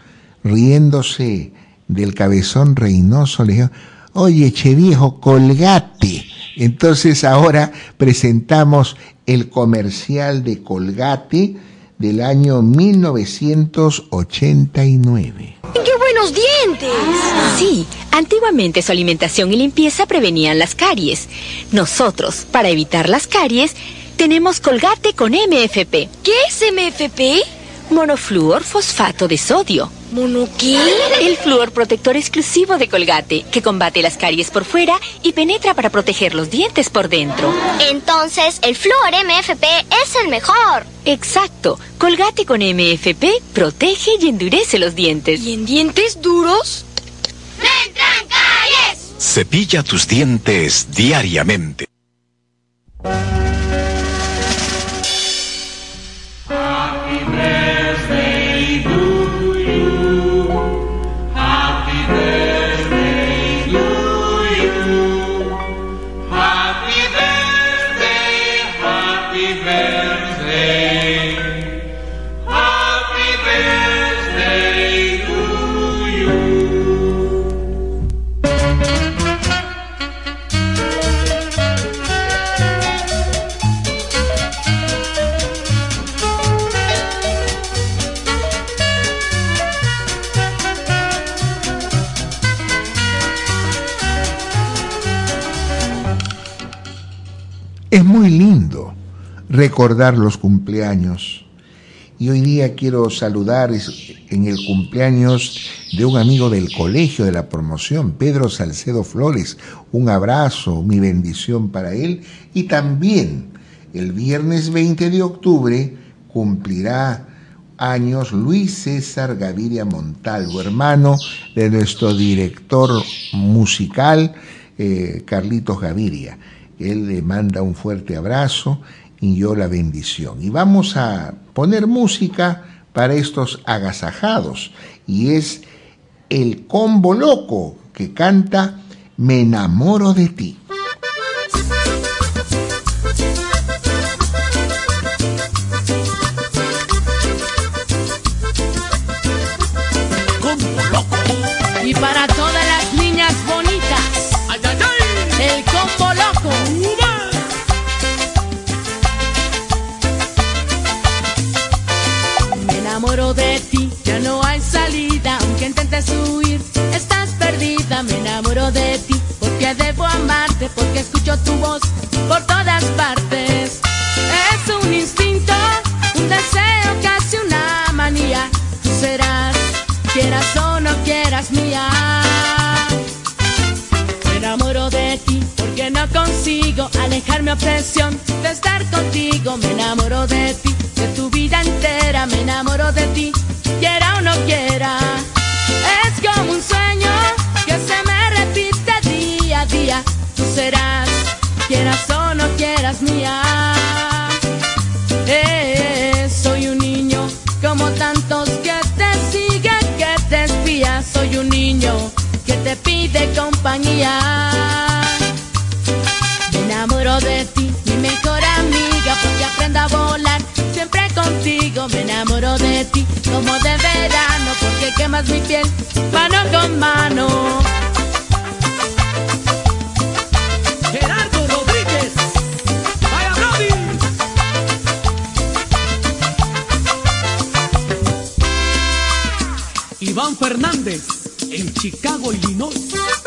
riéndose del cabezón reinoso, le dijeron, oye, che viejo, colgate. Entonces ahora presentamos el comercial de Colgate del año 1989. ¡Qué buenos dientes! Sí, antiguamente su alimentación y limpieza prevenían las caries. Nosotros, para evitar las caries, tenemos Colgate con MFP. ¿Qué es MFP? Monofluor fosfato de sodio. ¿Mono qué? El flúor protector exclusivo de Colgate, que combate las caries por fuera y penetra para proteger los dientes por dentro. Entonces, el flúor MFP es el mejor. Exacto. Colgate con MFP protege y endurece los dientes. ¿Y en dientes duros? Cepilla tus dientes diariamente. Recordar los cumpleaños. Y hoy día quiero saludar en el cumpleaños de un amigo del colegio de la promoción, Pedro Salcedo Flores. Un abrazo, mi bendición para él. Y también el viernes 20 de octubre cumplirá años Luis César Gaviria Montalvo, hermano de nuestro director musical, eh, Carlitos Gaviria. Él le manda un fuerte abrazo y yo la bendición. Y vamos a poner música para estos agasajados. Y es el combo loco que canta Me enamoro de ti. Me enamoro de ti, ya no hay salida, aunque intentes huir, estás perdida, me enamoro de ti, porque debo amarte, porque escucho tu voz por todas partes. Es un instinto, un deseo, casi una manía, tú serás, quieras o no quieras mía. Me enamoro de ti, porque no consigo alejar mi obsesión de estar contigo, me enamoro de ti, de tu vida entera me enamoro de ti, quiera o no quiera. Es como un sueño que se me repite día a día. Tú serás, quieras o no quieras mía. como de verano porque quemas mi piel mano con mano. Gerardo Rodríguez, vaya Brody. Iván Fernández, en Chicago, Illinois.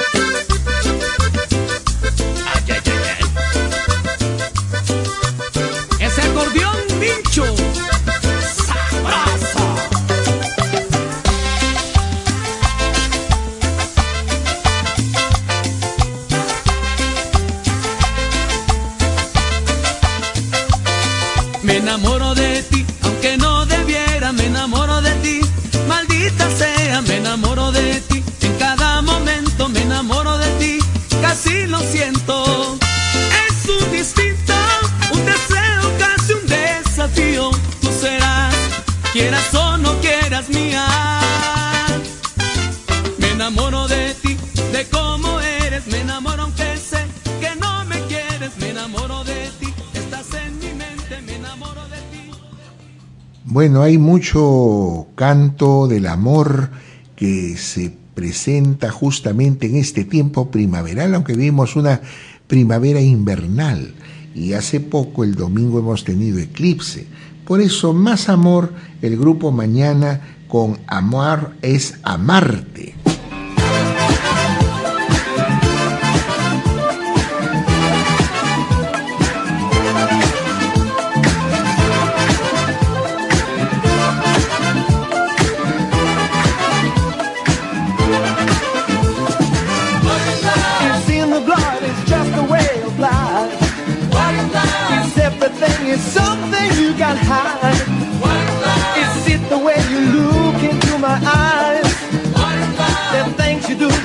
Bueno, hay mucho canto del amor que se presenta justamente en este tiempo primaveral, aunque vimos una primavera invernal y hace poco el domingo hemos tenido eclipse. Por eso, más amor, el grupo mañana con Amor es Amarte.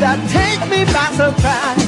that take me by surprise.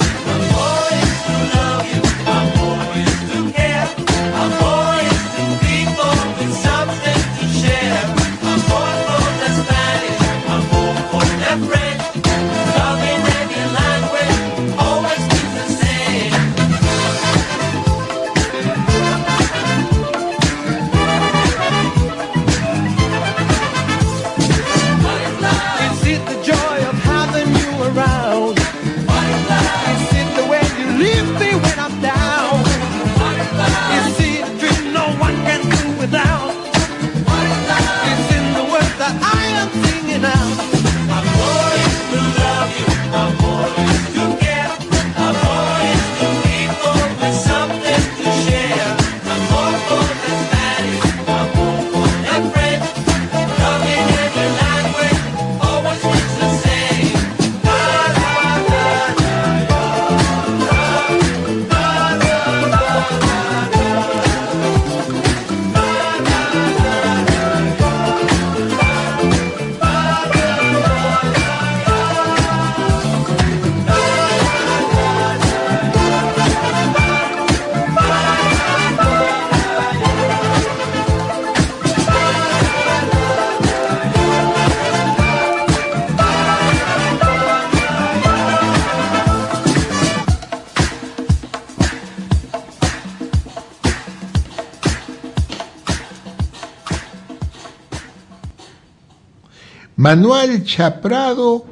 Manuel Chaprado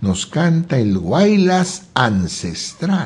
nos canta el Guaylas ancestral.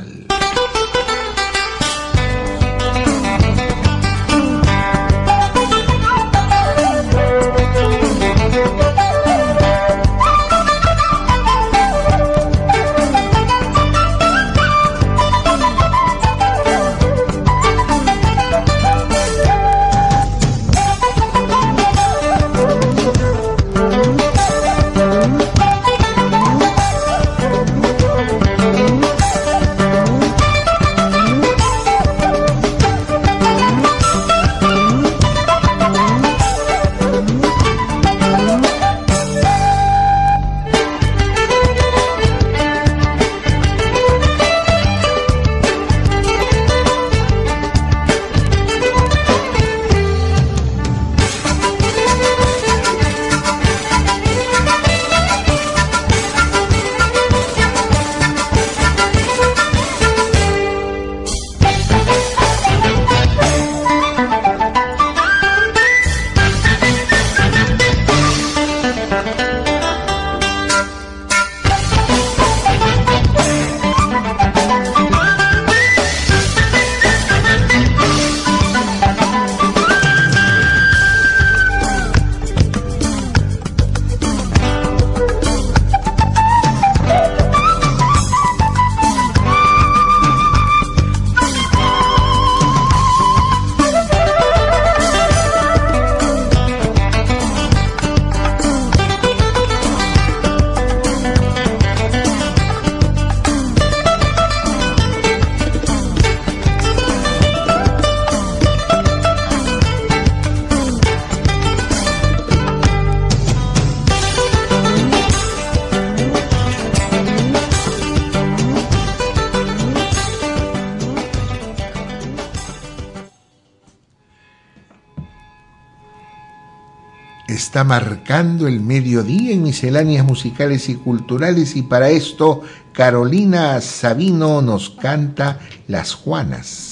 está marcando el mediodía en misceláneas musicales y culturales y para esto Carolina Sabino nos canta Las Juanas.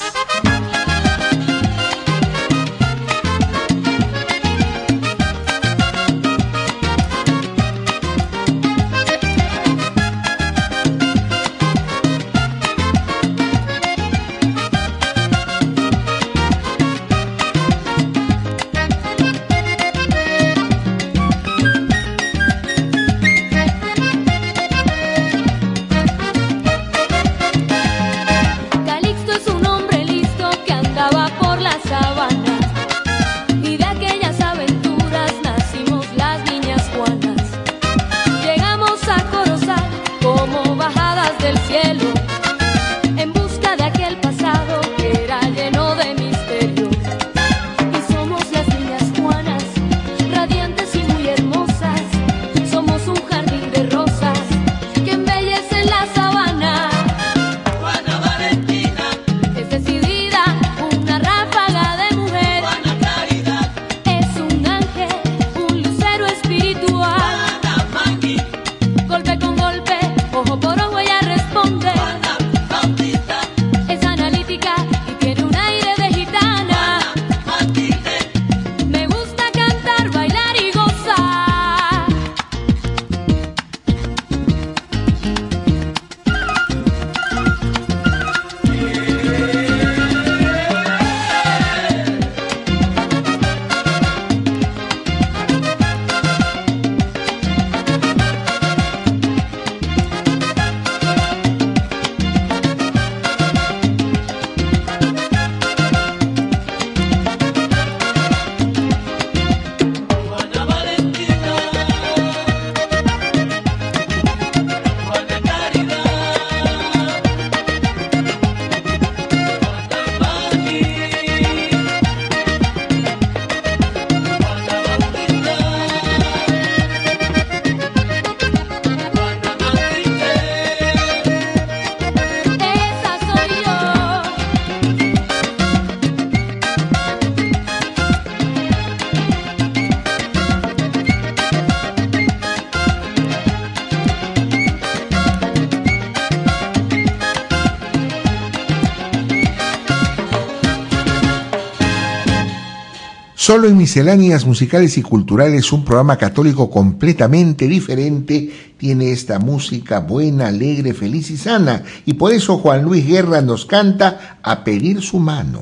Solo en Misceláneas Musicales y Culturales, un programa católico completamente diferente, tiene esta música buena, alegre, feliz y sana. Y por eso Juan Luis Guerra nos canta a pedir su mano.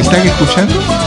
¿Están escuchando?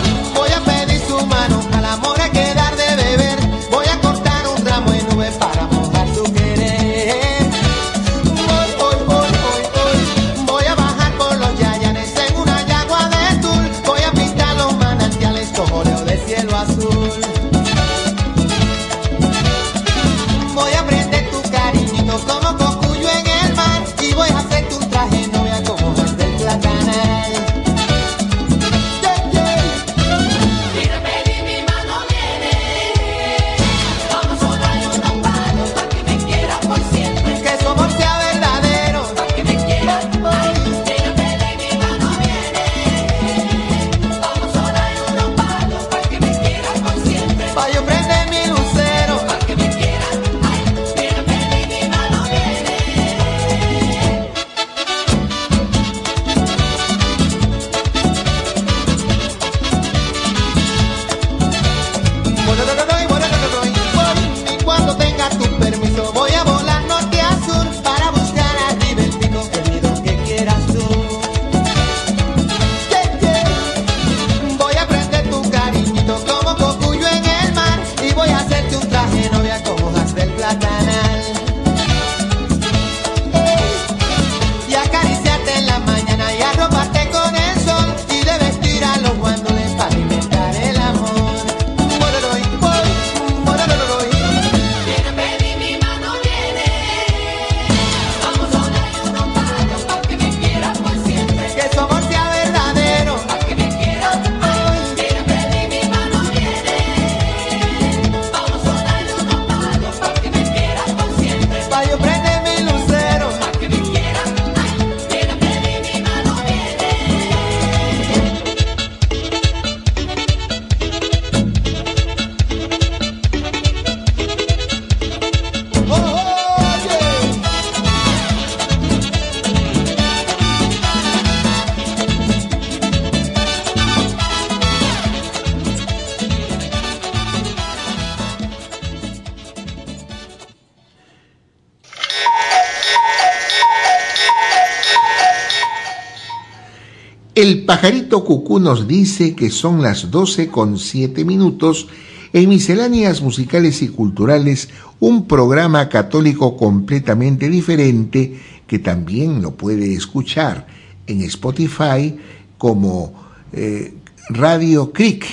El pajarito cucú nos dice que son las 12 con 7 minutos en Misceláneas Musicales y Culturales, un programa católico completamente diferente que también lo puede escuchar en Spotify como eh, Radio Cric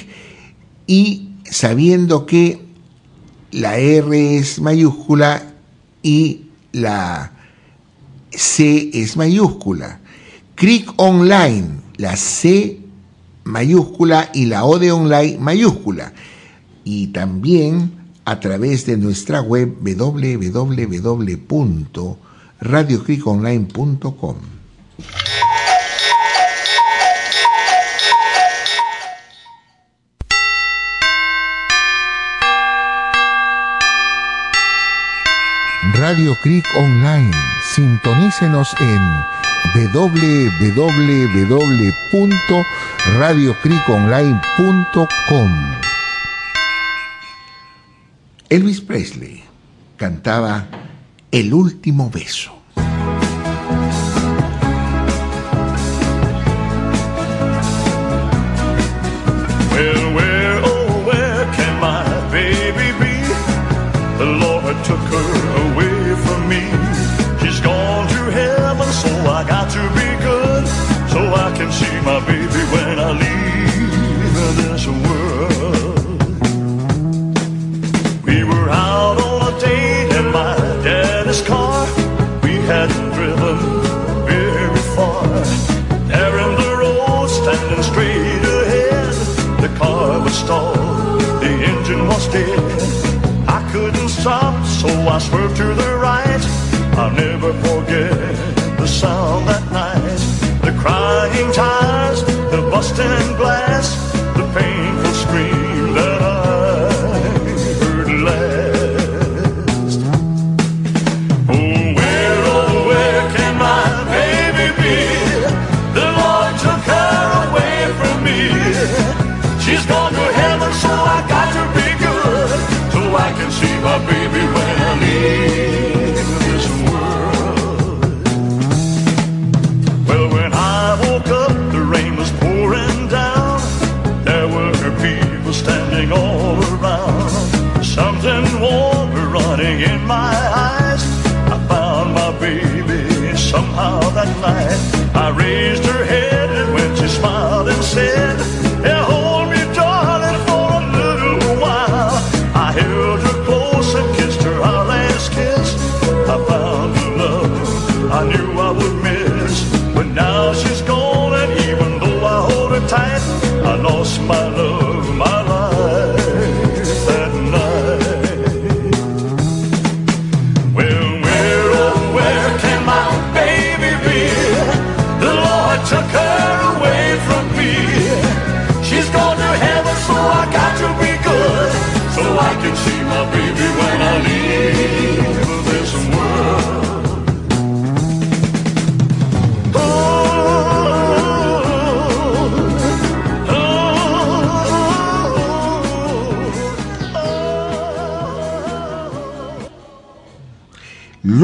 y sabiendo que la R es mayúscula y la C es mayúscula. Cric Online la C mayúscula y la O de online mayúscula. Y también a través de nuestra web www.radiocliconline.com. Radio Click Online. Sintonícenos en www.radiocriconline.com. Elvis Presley cantaba El último beso. so I swerved to the right. I'll never forget the sound that night. The crying tires, the busting glass, the painful scream that I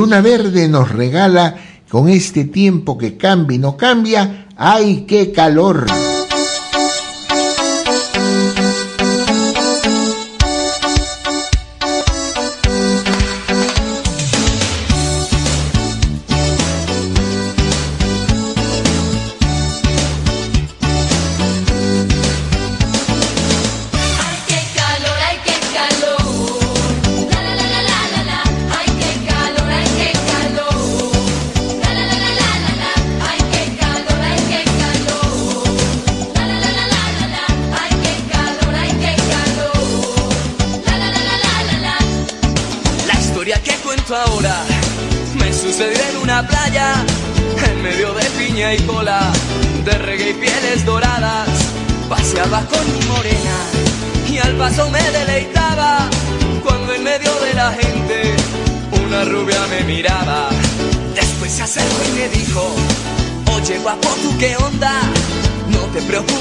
Verde nos regala con este tiempo que cambia y no cambia, ¡ay, qué calor!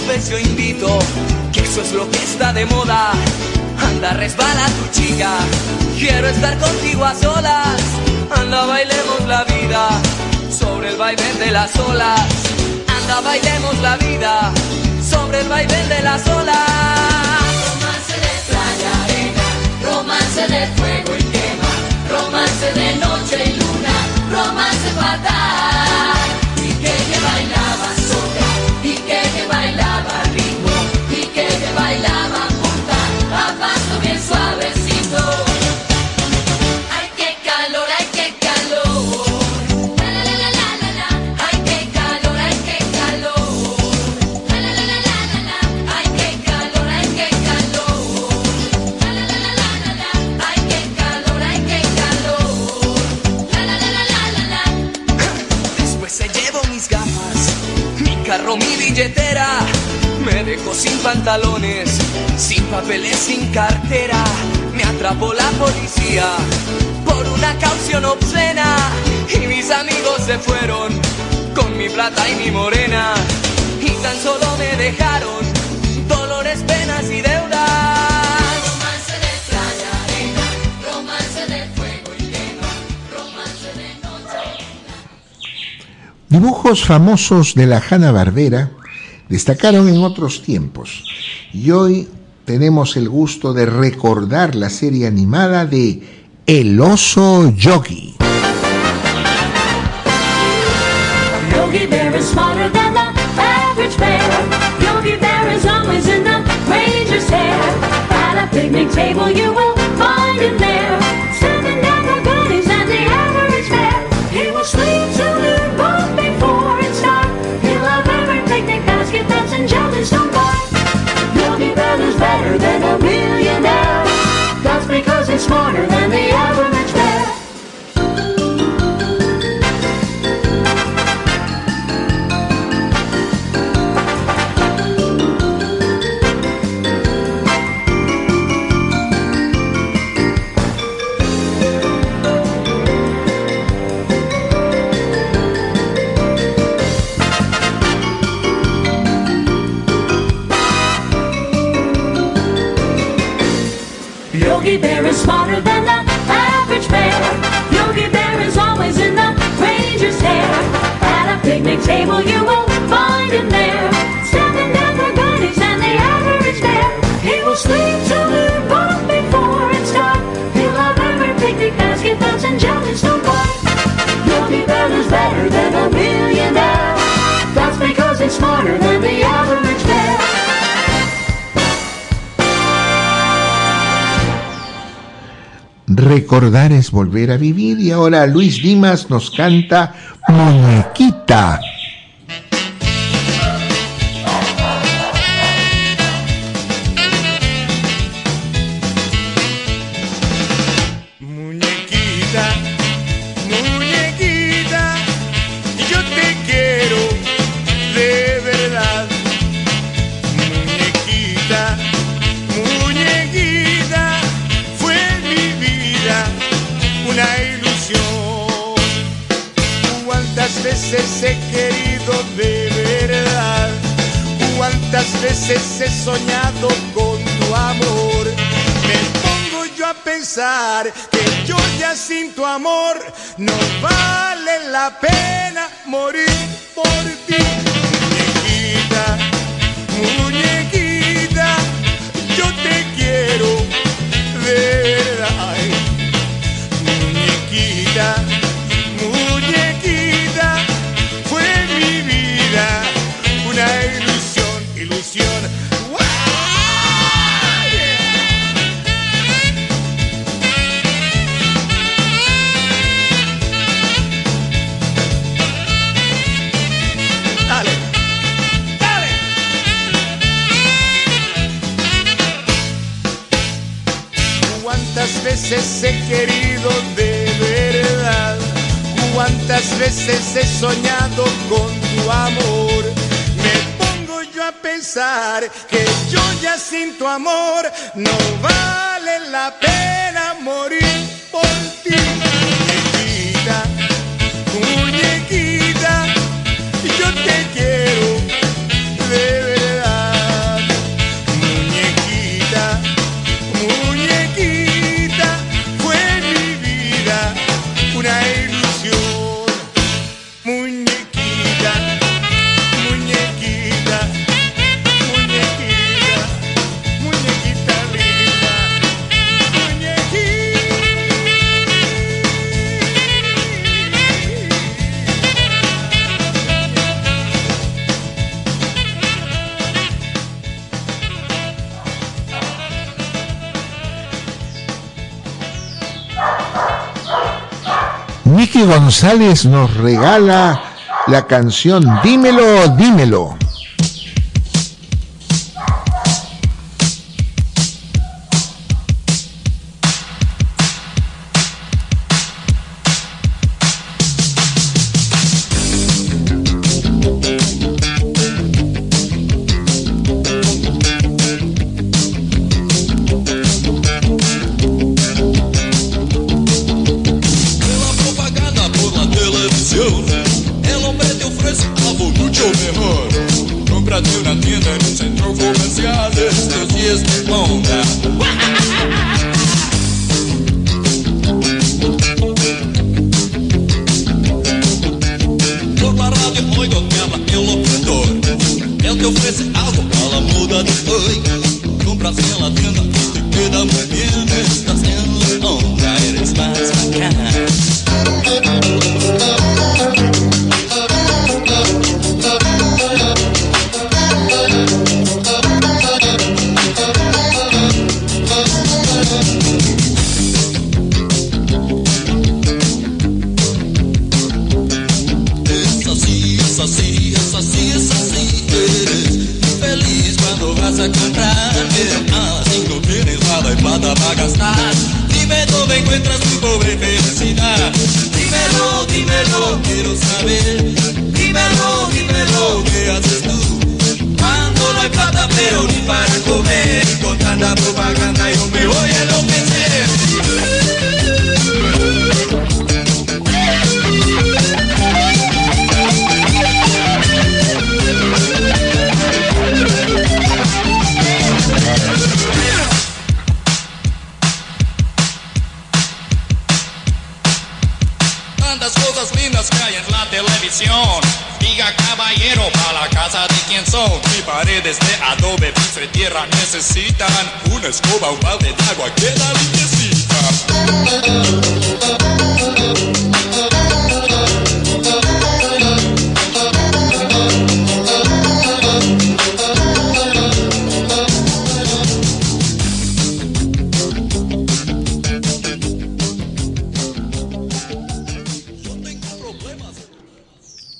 vez yo invito, que eso es lo que está de moda. Anda, resbala tu chica, quiero estar contigo a solas. Anda, bailemos la vida, sobre el baile de las olas. Anda, bailemos la vida, sobre el baile de las olas. Romance de playa, arena, romance de fuego y quema, romance de noche y luna, romance fatal. Pantalones, sin papeles, sin cartera. Me atrapó la policía por una caución obscena. Y mis amigos se fueron con mi plata y mi morena. Y tan solo me dejaron dolores, penas y deudas. Romance de playa, arena, romance de fuego y quema, romance de noche. Dibujos famosos de la Hanna-Barbera destacaron en otros tiempos y hoy tenemos el gusto de recordar la serie animada de El oso Yogi. Yogi Bear is smarter than the average bear. Yogi Bear is always in the ranger's hair. At a picnic table you will find him there. Because he's smarter than the Recordar es volver a vivir y ahora Luis Dimas nos canta. Muñequita, que yo ya sin tu amor no vale la pena morir Cuántas veces he querido de verdad, cuántas veces he soñado con tu amor. Me pongo yo a pensar que yo ya sin tu amor no vale la pena morir por ti. González nos regala la canción Dímelo, dímelo.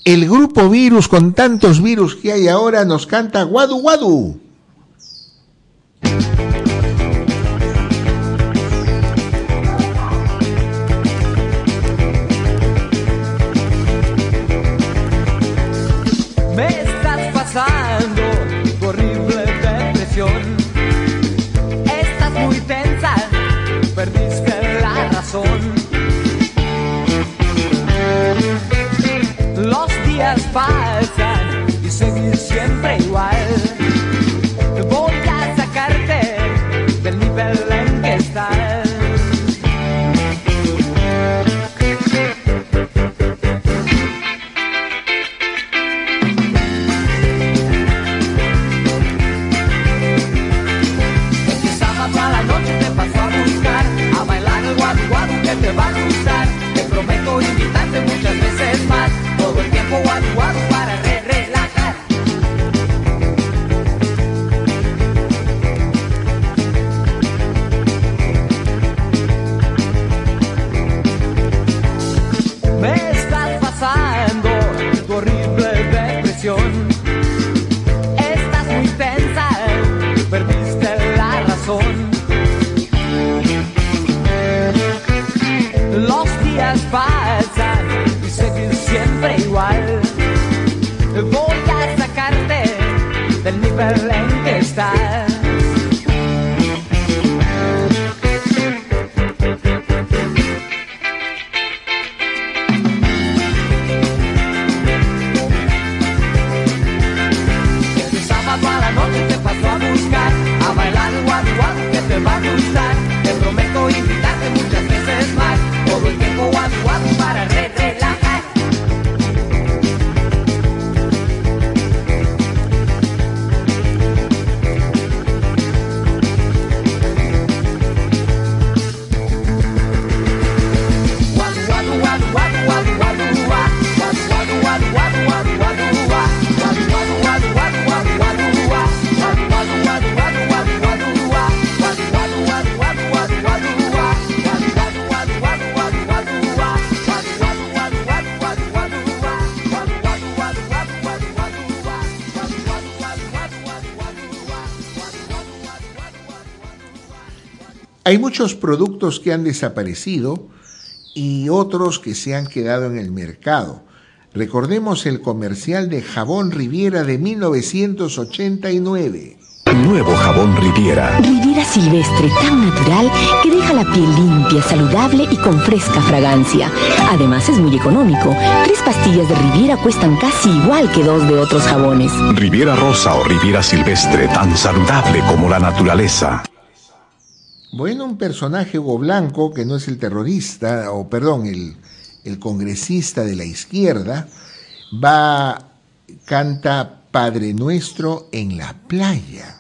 el grupo virus con tantos virus que hay ahora nos canta Guadu Guadu. Hay muchos productos que han desaparecido y otros que se han quedado en el mercado. Recordemos el comercial de jabón Riviera de 1989. Nuevo jabón Riviera. Riviera silvestre tan natural que deja la piel limpia, saludable y con fresca fragancia. Además es muy económico. Tres pastillas de Riviera cuestan casi igual que dos de otros jabones. Riviera rosa o Riviera silvestre, tan saludable como la naturaleza. Bueno, un personaje Hugo Blanco, que no es el terrorista, o perdón, el, el congresista de la izquierda, va, canta Padre Nuestro en la playa.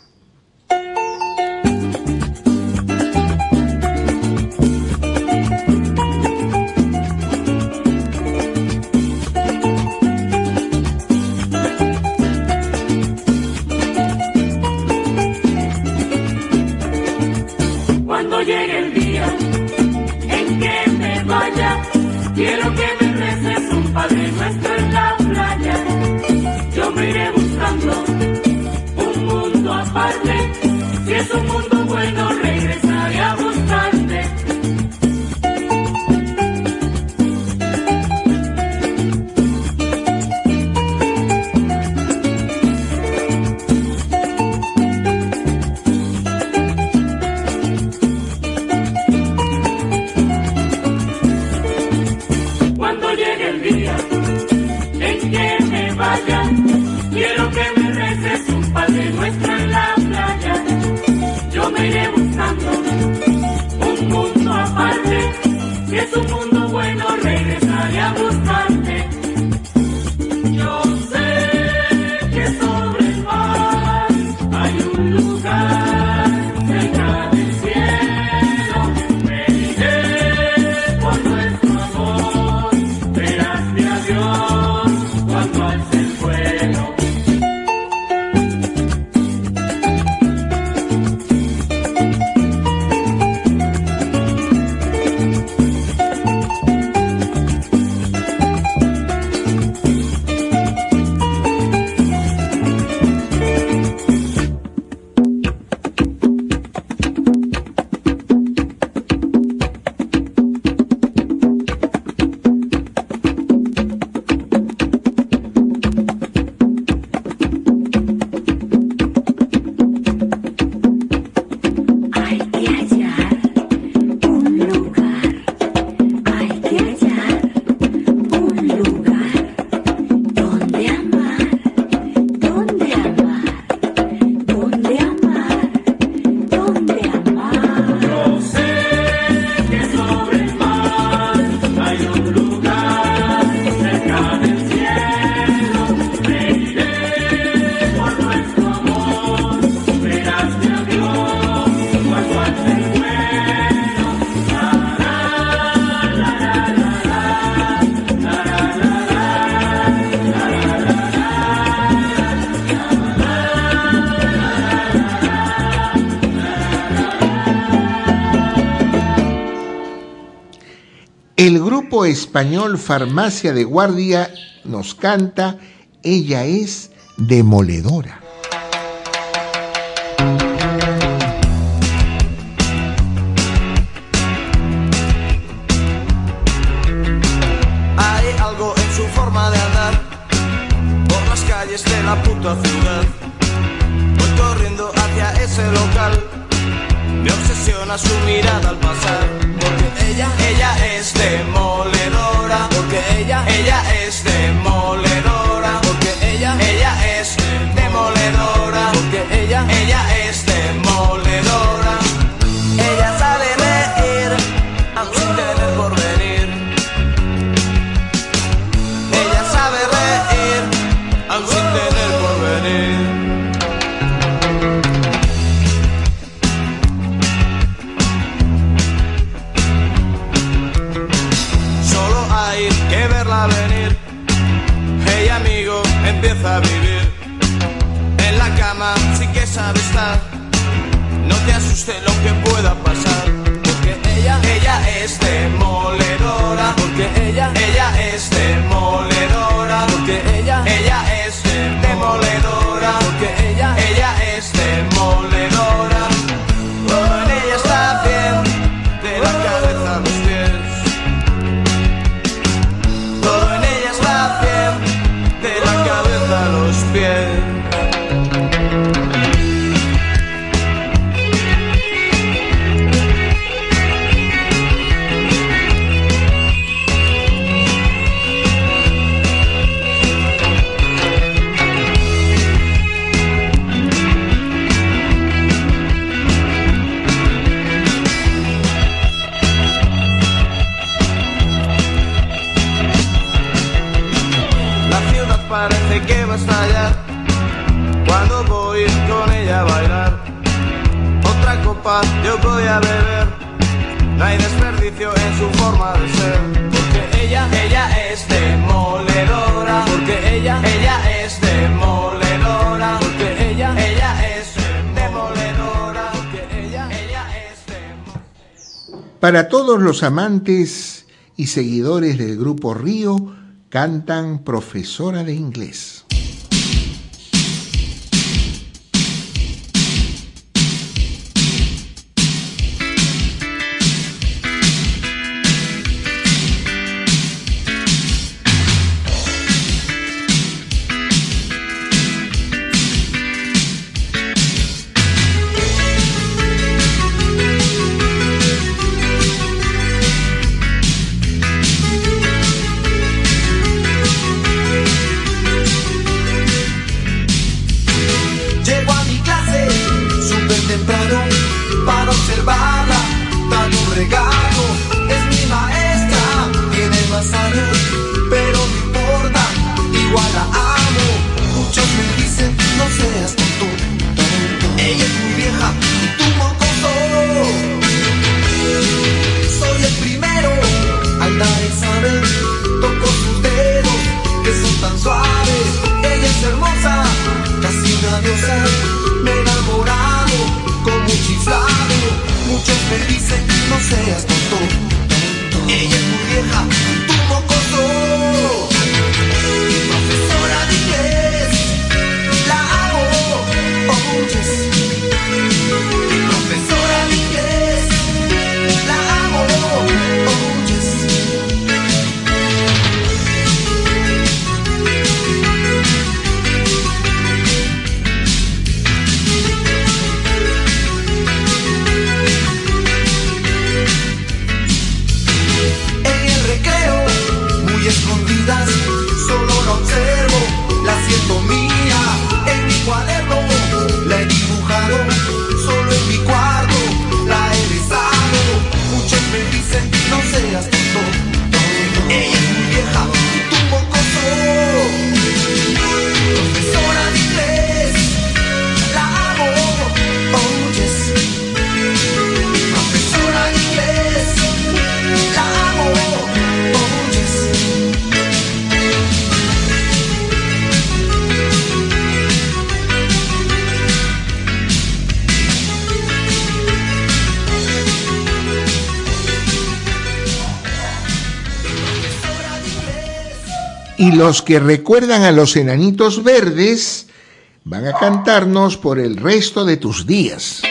Español Farmacia de Guardia nos canta Ella es demoledora. Hay algo en su forma de andar por las calles de la puta ciudad. Voy corriendo hacia ese local. Me obsesiona su mirada al pasar. Porque ella, ella es demoledora. Porque ella, ella es demoledora. No te asuste lo que pueda pasar. Porque ella, ella es demoledora. más yo podía beber. No hay desperdicio en su forma de ser. Porque ella, ella es demoledora. Porque ella, ella es demoledora. Porque ella, ella es demoledora. Porque ella, ella es demoledora. Para todos los amantes y seguidores del grupo Río, cantan profesora de inglés. 또 los que recuerdan a los enanitos verdes van a cantarnos por el resto de tus días.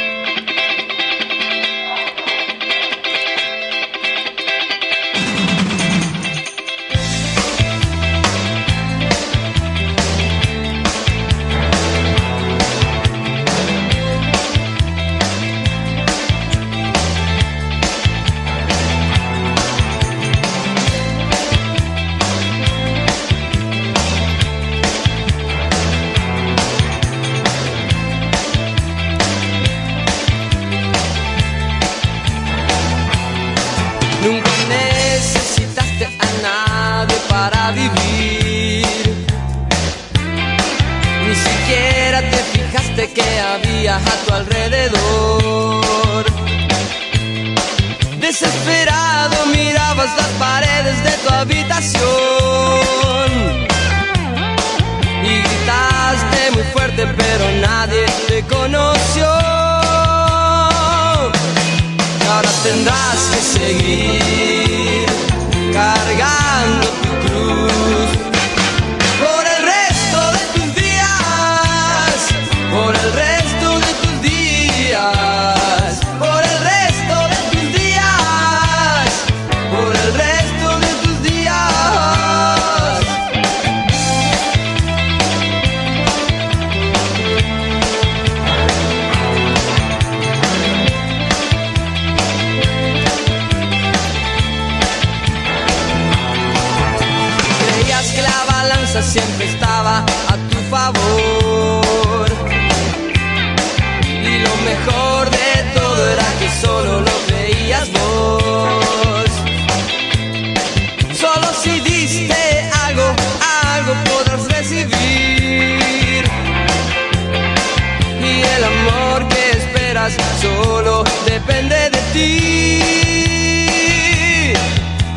Depende de ti.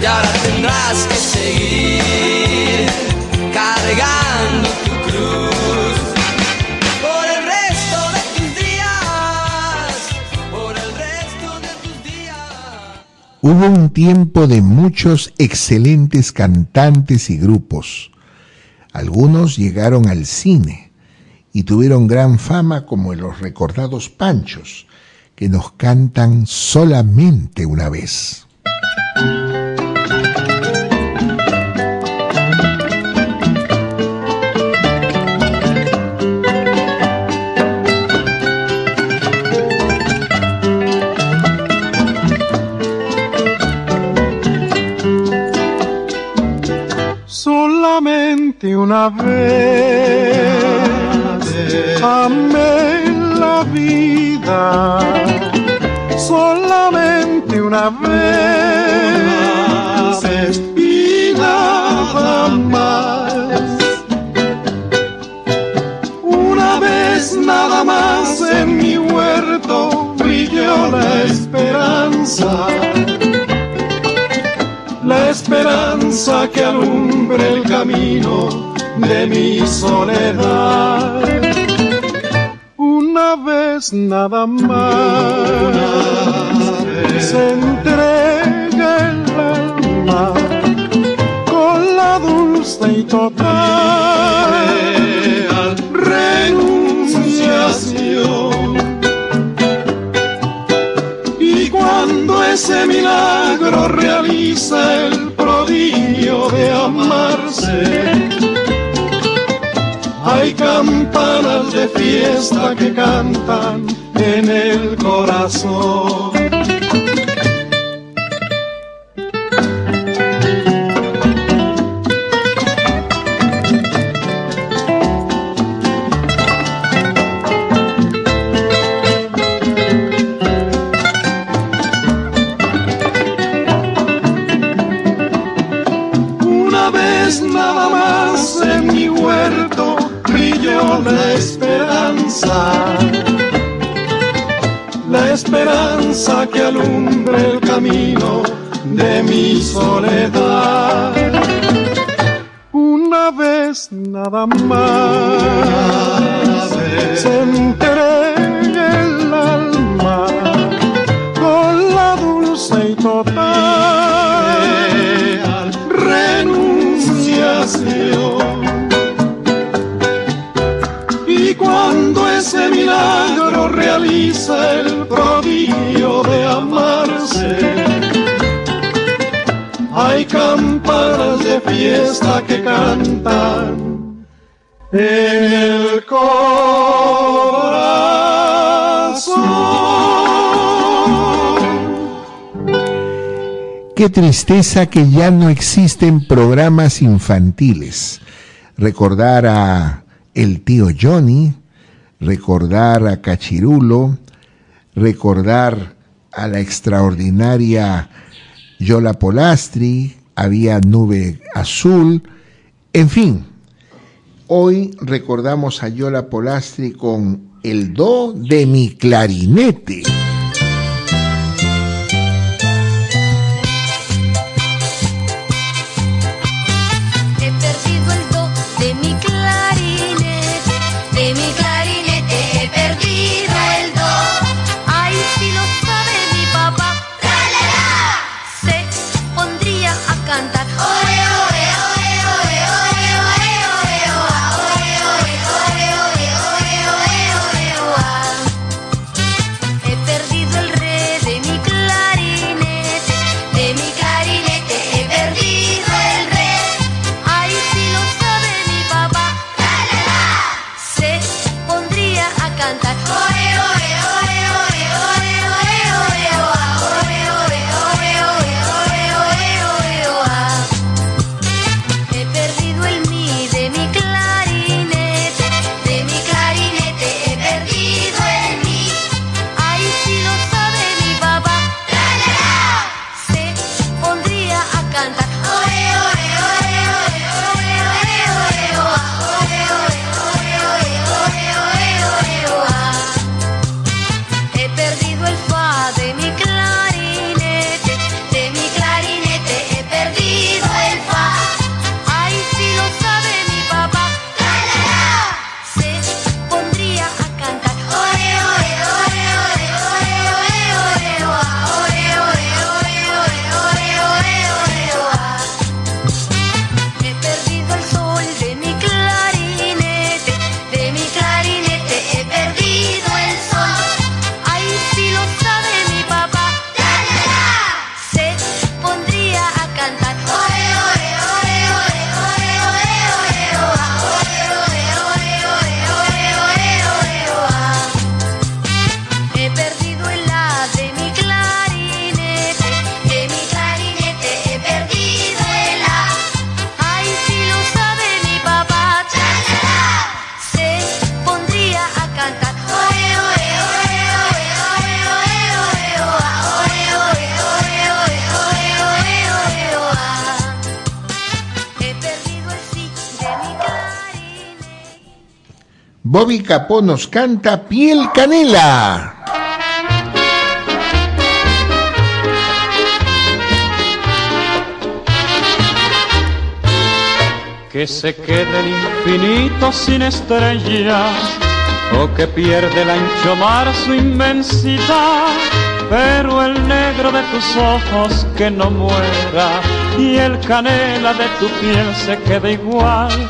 Y ahora tendrás que seguir cargando tu cruz por el resto de tus días, por el resto de tus días. Hubo un tiempo de muchos excelentes cantantes y grupos. Algunos llegaron al cine y tuvieron gran fama como los recordados Panchos, que nos cantan solamente una vez. Solamente una vez amé la vida. Solamente una vez y nada más. Una vez nada más en mi huerto brilló la esperanza la esperanza que alumbre el camino de mi soledad. Vez nada más se entrega el alma con la dulce y total renunciación. Y cuando ese milagro realiza el prodigio de amarse, hay campanas de fiesta que cantan en el corazón. Esperanza que alumbre el camino de mi soledad. Una vez nada más se entrega el alma con la dulce y total renunciación. Y cuando ese milagro realiza el campanas de fiesta que cantan en el corazón. Qué tristeza que ya no existen programas infantiles. Recordar a el tío Johnny, recordar a Cachirulo, recordar a la extraordinaria Yola Polastri, había Nube Azul, en fin. Hoy recordamos a Yola Polastri con el do de mi clarinete. Bobby Capó nos canta Piel Canela. que se quede el infinito sin estrellas o que pierde el ancho mar su inmensidad, pero el negro de tus ojos que no muera y el canela de tu piel se quede igual.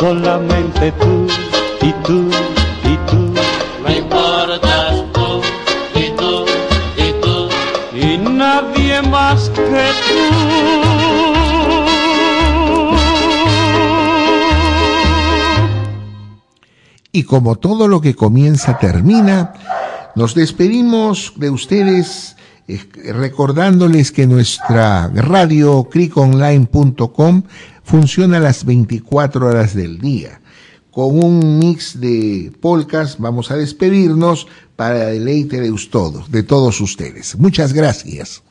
solamente tú y tú y tú. Me importas tú y tú y tú. Y nadie más que Y como todo lo que comienza termina, nos despedimos de ustedes eh, recordándoles que nuestra radio criconline.com funciona las 24 horas del día. Con un mix de polcas vamos a despedirnos para deleite de todos, de todos ustedes. Muchas gracias.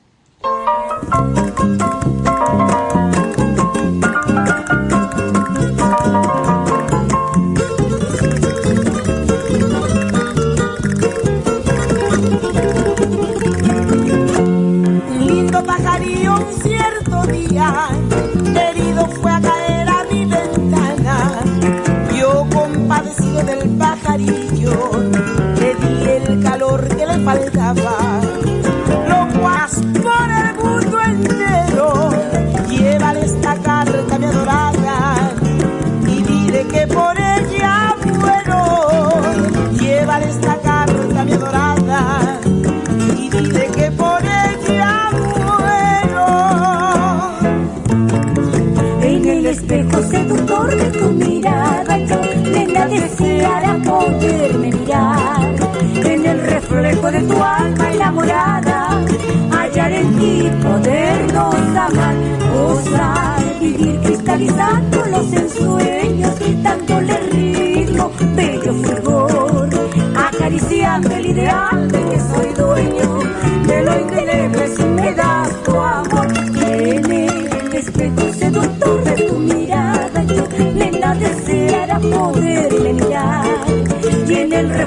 Espejo seductor de tu mirada yo nena deseara poderme mirar. En el reflejo de tu alma enamorada Hallar en ti podernos amar Gozar, vivir cristalizando los ensueños Dándole ritmo, bello fulgor Acariciando el ideal de que soy dueño De lo indeleble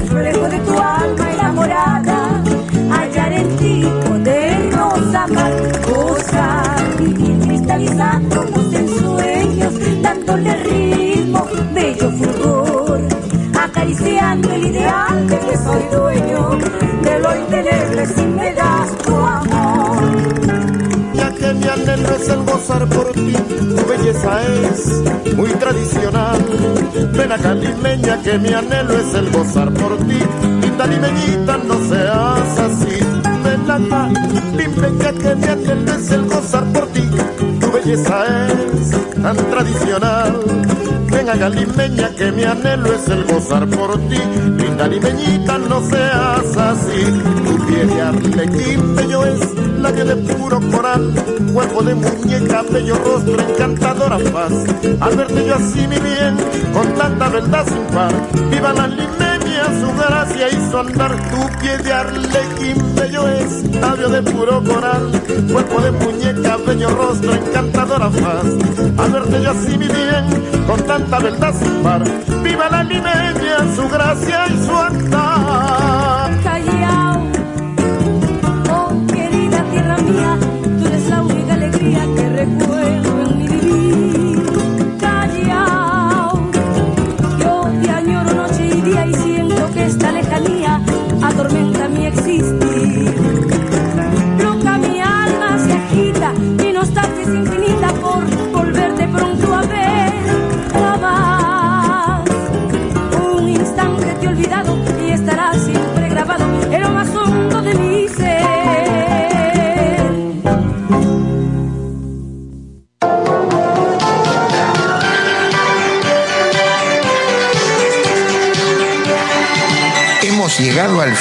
reflejo de tu alma enamorada hallar en ti podernos amar gozar vivir cristalizándonos en sueños dándole ritmo bello fulgor acariciando el ideal de que soy dueño es el gozar por ti, tu belleza es muy tradicional. Ven acá limeña que mi anhelo es el gozar por ti, linda limeñita no seas así. Ven acá limeña que mi anhelo es el gozar por ti, tu belleza es tan tradicional. Ven acá limeña que mi anhelo es el gozar por ti, linda limeñita no seas así. Tu piel de arlequín bello es labio de puro coral, cuerpo de muñeca, bello rostro, encantadora paz. Al verte yo así, mi bien, con tanta verdad sin par, viva la limeña, su gracia su andar. Tu pie de arlequín bello es labio de puro coral, cuerpo de muñeca, bello rostro, encantadora paz. Al verte yo así, mi bien, con tanta verdad sin par, viva la limeña, su gracia su andar.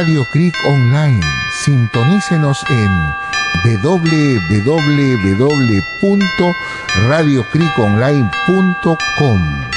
Radio Creek Online. Sintonícenos en www.radiocreekonline.com.